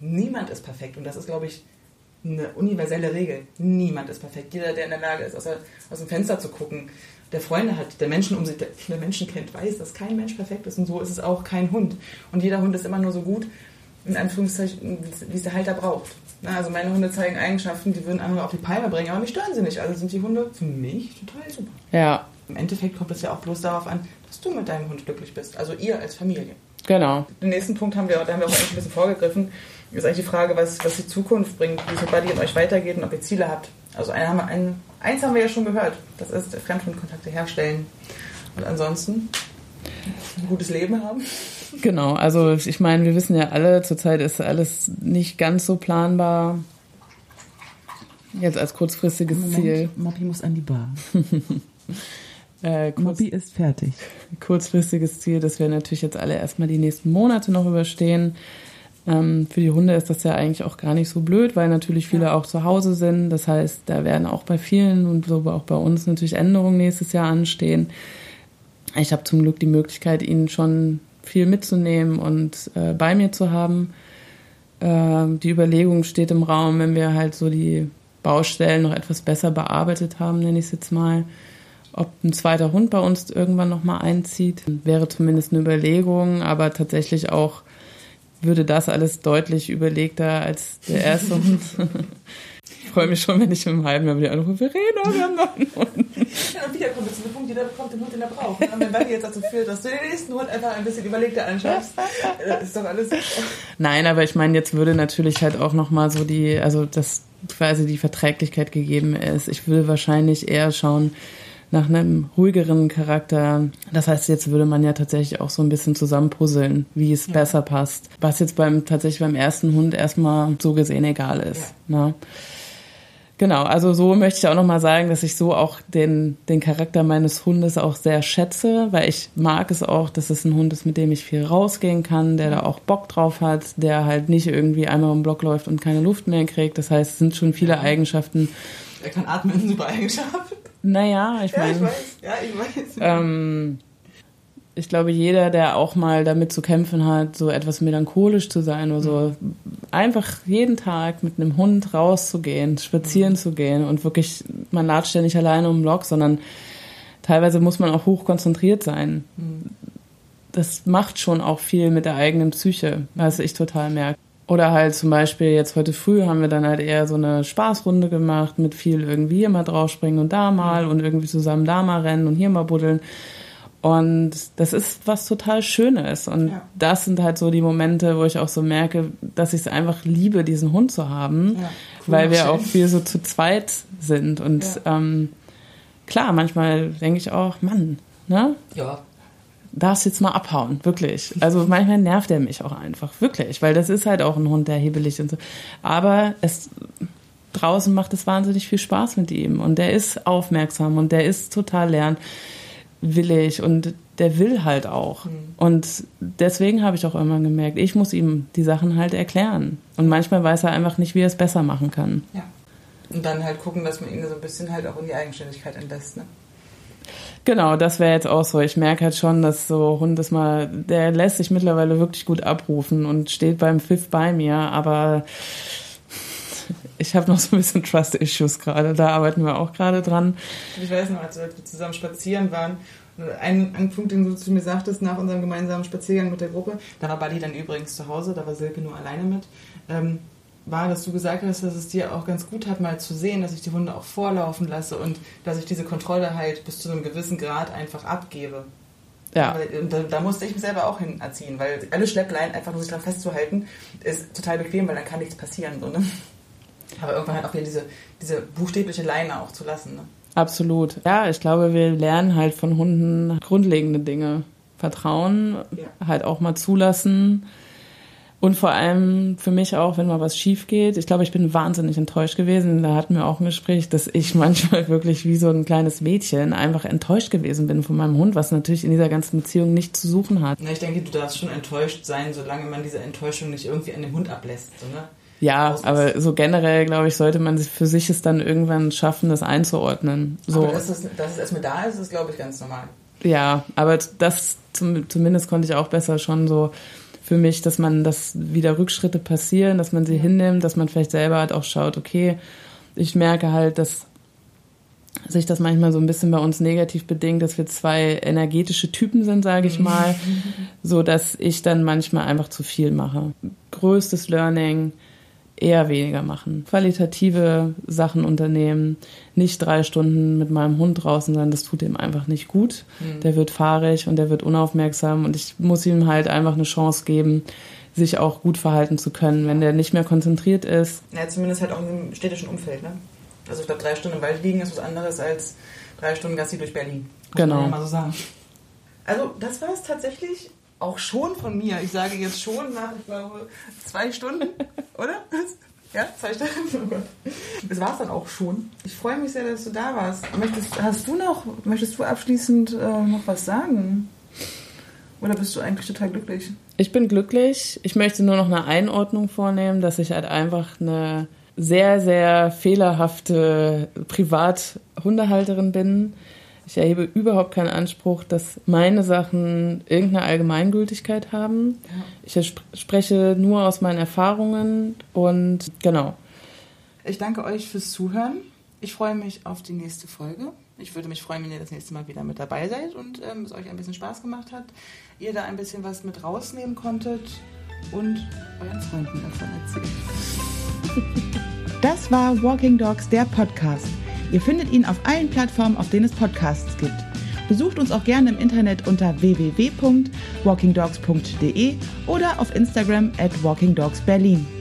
niemand ist perfekt und das ist, glaube ich, eine universelle Regel. Niemand ist perfekt. Jeder, der in der Lage ist, aus, der, aus dem Fenster zu gucken, der Freunde hat, der Menschen um sich, der, der Menschen kennt, weiß, dass kein Mensch perfekt ist und so ist es auch kein Hund. Und jeder Hund ist immer nur so gut, in Anführungszeichen, wie es der Halter braucht. Na, also meine Hunde zeigen Eigenschaften, die würden andere auf die Palme bringen, aber mich stören sie nicht. Also sind die Hunde für mich total super. Ja. Im Endeffekt kommt es ja auch bloß darauf an, dass du mit deinem Hund glücklich bist. Also ihr als Familie. Genau. Den nächsten Punkt haben wir, da haben wir auch ein bisschen vorgegriffen, ist eigentlich die Frage, was, was die Zukunft bringt, wie es mit Buddy und euch weitergeht und ob ihr Ziele habt. Also eine haben wir, eins haben wir ja schon gehört, das ist Fremdhundkontakte herstellen. Und ansonsten ein gutes Leben haben. Genau, also ich meine, wir wissen ja alle, zurzeit ist alles nicht ganz so planbar. Jetzt als kurzfristiges Moment, Ziel. Moppi muss an die Bar. äh, kurz, Moppi ist fertig. Kurzfristiges Ziel, dass wir natürlich jetzt alle erstmal die nächsten Monate noch überstehen. Ähm, für die Hunde ist das ja eigentlich auch gar nicht so blöd, weil natürlich viele ja. auch zu Hause sind. Das heißt, da werden auch bei vielen und so auch bei uns natürlich Änderungen nächstes Jahr anstehen. Ich habe zum Glück die Möglichkeit, ihnen schon viel mitzunehmen und äh, bei mir zu haben. Äh, die Überlegung steht im Raum, wenn wir halt so die Baustellen noch etwas besser bearbeitet haben, nenne ich es jetzt mal, ob ein zweiter Hund bei uns irgendwann nochmal einzieht. Wäre zumindest eine Überlegung, aber tatsächlich auch würde das alles deutlich überlegter als der erste Hund. Ich freue mich schon, wenn ich im halben Jahr wieder anrufe, Verena, wir haben noch einen Hund. Ja, und wieder kommt es zu dem Punkt, jeder bekommt den Hund, den er braucht. Und wenn Buddy jetzt dazu führt, dass du den nächsten Hund einfach ein bisschen überlegter anschaffst, äh, ist doch alles... Nein, aber ich meine, jetzt würde natürlich halt auch nochmal so die, also dass quasi die Verträglichkeit gegeben ist. Ich würde wahrscheinlich eher schauen, nach einem ruhigeren Charakter. Das heißt, jetzt würde man ja tatsächlich auch so ein bisschen zusammenpuzzeln, wie es ja. besser passt. Was jetzt beim tatsächlich beim ersten Hund erstmal so gesehen egal ist. Ja. Ne? Genau, also so möchte ich auch nochmal sagen, dass ich so auch den, den Charakter meines Hundes auch sehr schätze, weil ich mag es auch, dass es ein Hund ist, mit dem ich viel rausgehen kann, der da auch Bock drauf hat, der halt nicht irgendwie einmal im Block läuft und keine Luft mehr kriegt. Das heißt, es sind schon viele Eigenschaften. Er kann atmen, super Eigenschaft. Naja, ich meine. Ja, ich weiß. Ja, ich weiß. Ähm, ich glaube, jeder, der auch mal damit zu kämpfen hat, so etwas melancholisch zu sein oder so, mhm. einfach jeden Tag mit einem Hund rauszugehen, spazieren mhm. zu gehen und wirklich, man latscht ja nicht alleine um den Block, sondern teilweise muss man auch hoch konzentriert sein. Mhm. Das macht schon auch viel mit der eigenen Psyche, was ich total merke. Oder halt zum Beispiel jetzt heute früh haben wir dann halt eher so eine Spaßrunde gemacht mit viel irgendwie immer draufspringen und da mal und irgendwie zusammen da mal rennen und hier mal buddeln. Und das ist was total Schönes. Und Ja. das sind halt so die Momente, wo ich auch so merke, dass ich es einfach liebe, diesen Hund zu haben, Ja, cool, weil wir schön. auch viel so zu zweit sind. Und ähm, klar, manchmal denke ich auch, Mann, ne? Ja. darfst jetzt mal abhauen, wirklich. Also manchmal nervt er mich auch einfach, wirklich, weil das ist halt auch ein Hund, der hebelig und so. Aber es draußen macht es wahnsinnig viel Spaß mit ihm und der ist aufmerksam und der ist total lernwillig und der will halt auch. Und deswegen habe ich auch immer gemerkt, ich muss ihm die Sachen halt erklären. Und manchmal weiß er einfach nicht, wie er es besser machen kann. Ja. Und dann halt gucken, dass man ihn so ein bisschen halt auch in die Eigenständigkeit entlässt, ne? Genau, das wäre jetzt auch so. Ich merke halt schon, dass so Hund ist mal, der lässt sich mittlerweile wirklich gut abrufen und steht beim Pfiff bei mir, aber ich habe noch so ein bisschen Trust-Issues gerade. Da arbeiten wir auch gerade dran. Ich weiß noch, als wir zusammen spazieren waren, ein, ein Punkt, den du zu mir sagtest nach unserem gemeinsamen Spaziergang mit der Gruppe, da war Buddy dann übrigens zu Hause, da war Silke nur alleine mit, ähm, war, dass du gesagt hast, dass es dir auch ganz gut hat, mal zu sehen, dass ich die Hunde auch vorlaufen lasse und dass ich diese Kontrolle halt bis zu einem gewissen Grad einfach abgebe. Ja, und da, da musste ich mich selber auch hin erziehen, weil alle Schleppleinen einfach nur sich dran festzuhalten, ist total bequem, weil dann kann nichts passieren. So, ne? Aber irgendwann halt auch wieder diese, diese buchstäbliche Leine auch zu lassen. Ne? absolut. Ja, ich glaube, wir lernen halt von Hunden grundlegende Dinge. Vertrauen, Ja. halt auch mal zulassen. Und vor allem für mich auch, wenn mal was schief geht. Ich glaube, ich bin wahnsinnig enttäuscht gewesen. Da hatten wir auch ein Gespräch, dass ich manchmal wirklich wie so ein kleines Mädchen einfach enttäuscht gewesen bin von meinem Hund, was natürlich in dieser ganzen Beziehung nichts zu suchen hat. Na, ich denke, du darfst schon enttäuscht sein, solange man diese Enttäuschung nicht irgendwie an dem Hund ablässt. So, ne? Ja, Ausmaß. aber so generell, glaube ich, sollte man sich für sich es dann irgendwann schaffen, das einzuordnen. So. Aber dass es, dass es erstmal da ist, ist, glaube ich, ganz normal. Ja, aber das zum, zumindest konnte ich auch besser schon so für mich, dass man, dass wieder Rückschritte passieren, dass man sie hinnimmt, dass man vielleicht selber halt auch schaut, okay, ich merke halt, dass sich das manchmal so ein bisschen bei uns negativ bedingt, dass wir zwei energetische Typen sind, sage ich mal, so dass ich dann manchmal einfach zu viel mache. Größtes Learning, eher weniger machen. Qualitative Sachen unternehmen, nicht drei Stunden mit meinem Hund draußen sein, das tut ihm einfach nicht gut. Der wird fahrig und der wird unaufmerksam und ich muss ihm halt einfach eine Chance geben, sich auch gut verhalten zu können. Wenn der nicht mehr konzentriert ist, Ja, zumindest halt auch im städtischen Umfeld. Ne? Also ich glaube, drei Stunden im Wald liegen ist was anderes als drei Stunden Gassi durch Berlin. Muss Genau. Man ja mal so sagen. Also das war es tatsächlich auch schon von mir. Ich sage jetzt schon nach, ich glaube, zwei Stunden, oder? Ja, zwei Stunden. Das war es dann auch schon. Ich freue mich sehr, dass du da warst. Möchtest, hast du noch, möchtest du abschließend äh, noch was sagen? Oder bist du eigentlich total glücklich? Ich bin glücklich. Ich möchte nur noch eine Einordnung vornehmen, dass ich halt einfach eine sehr, sehr fehlerhafte Privathundehalterin bin. Ich erhebe überhaupt keinen Anspruch, dass meine Sachen irgendeine Allgemeingültigkeit haben. Ich spreche nur aus meinen Erfahrungen und genau. Ich danke euch fürs Zuhören. Ich freue mich auf die nächste Folge. Ich würde mich freuen, wenn ihr das nächste Mal wieder mit dabei seid und ähm, es euch ein bisschen Spaß gemacht hat, ihr da ein bisschen was mit rausnehmen konntet und euren Freunden davon erzählt. Das war Walking Dogs, der Podcast. Ihr findet ihn auf allen Plattformen, auf denen es Podcasts gibt. Besucht uns auch gerne im Internet unter www.walkingdogs.de oder auf Instagram at walkingdogsberlin.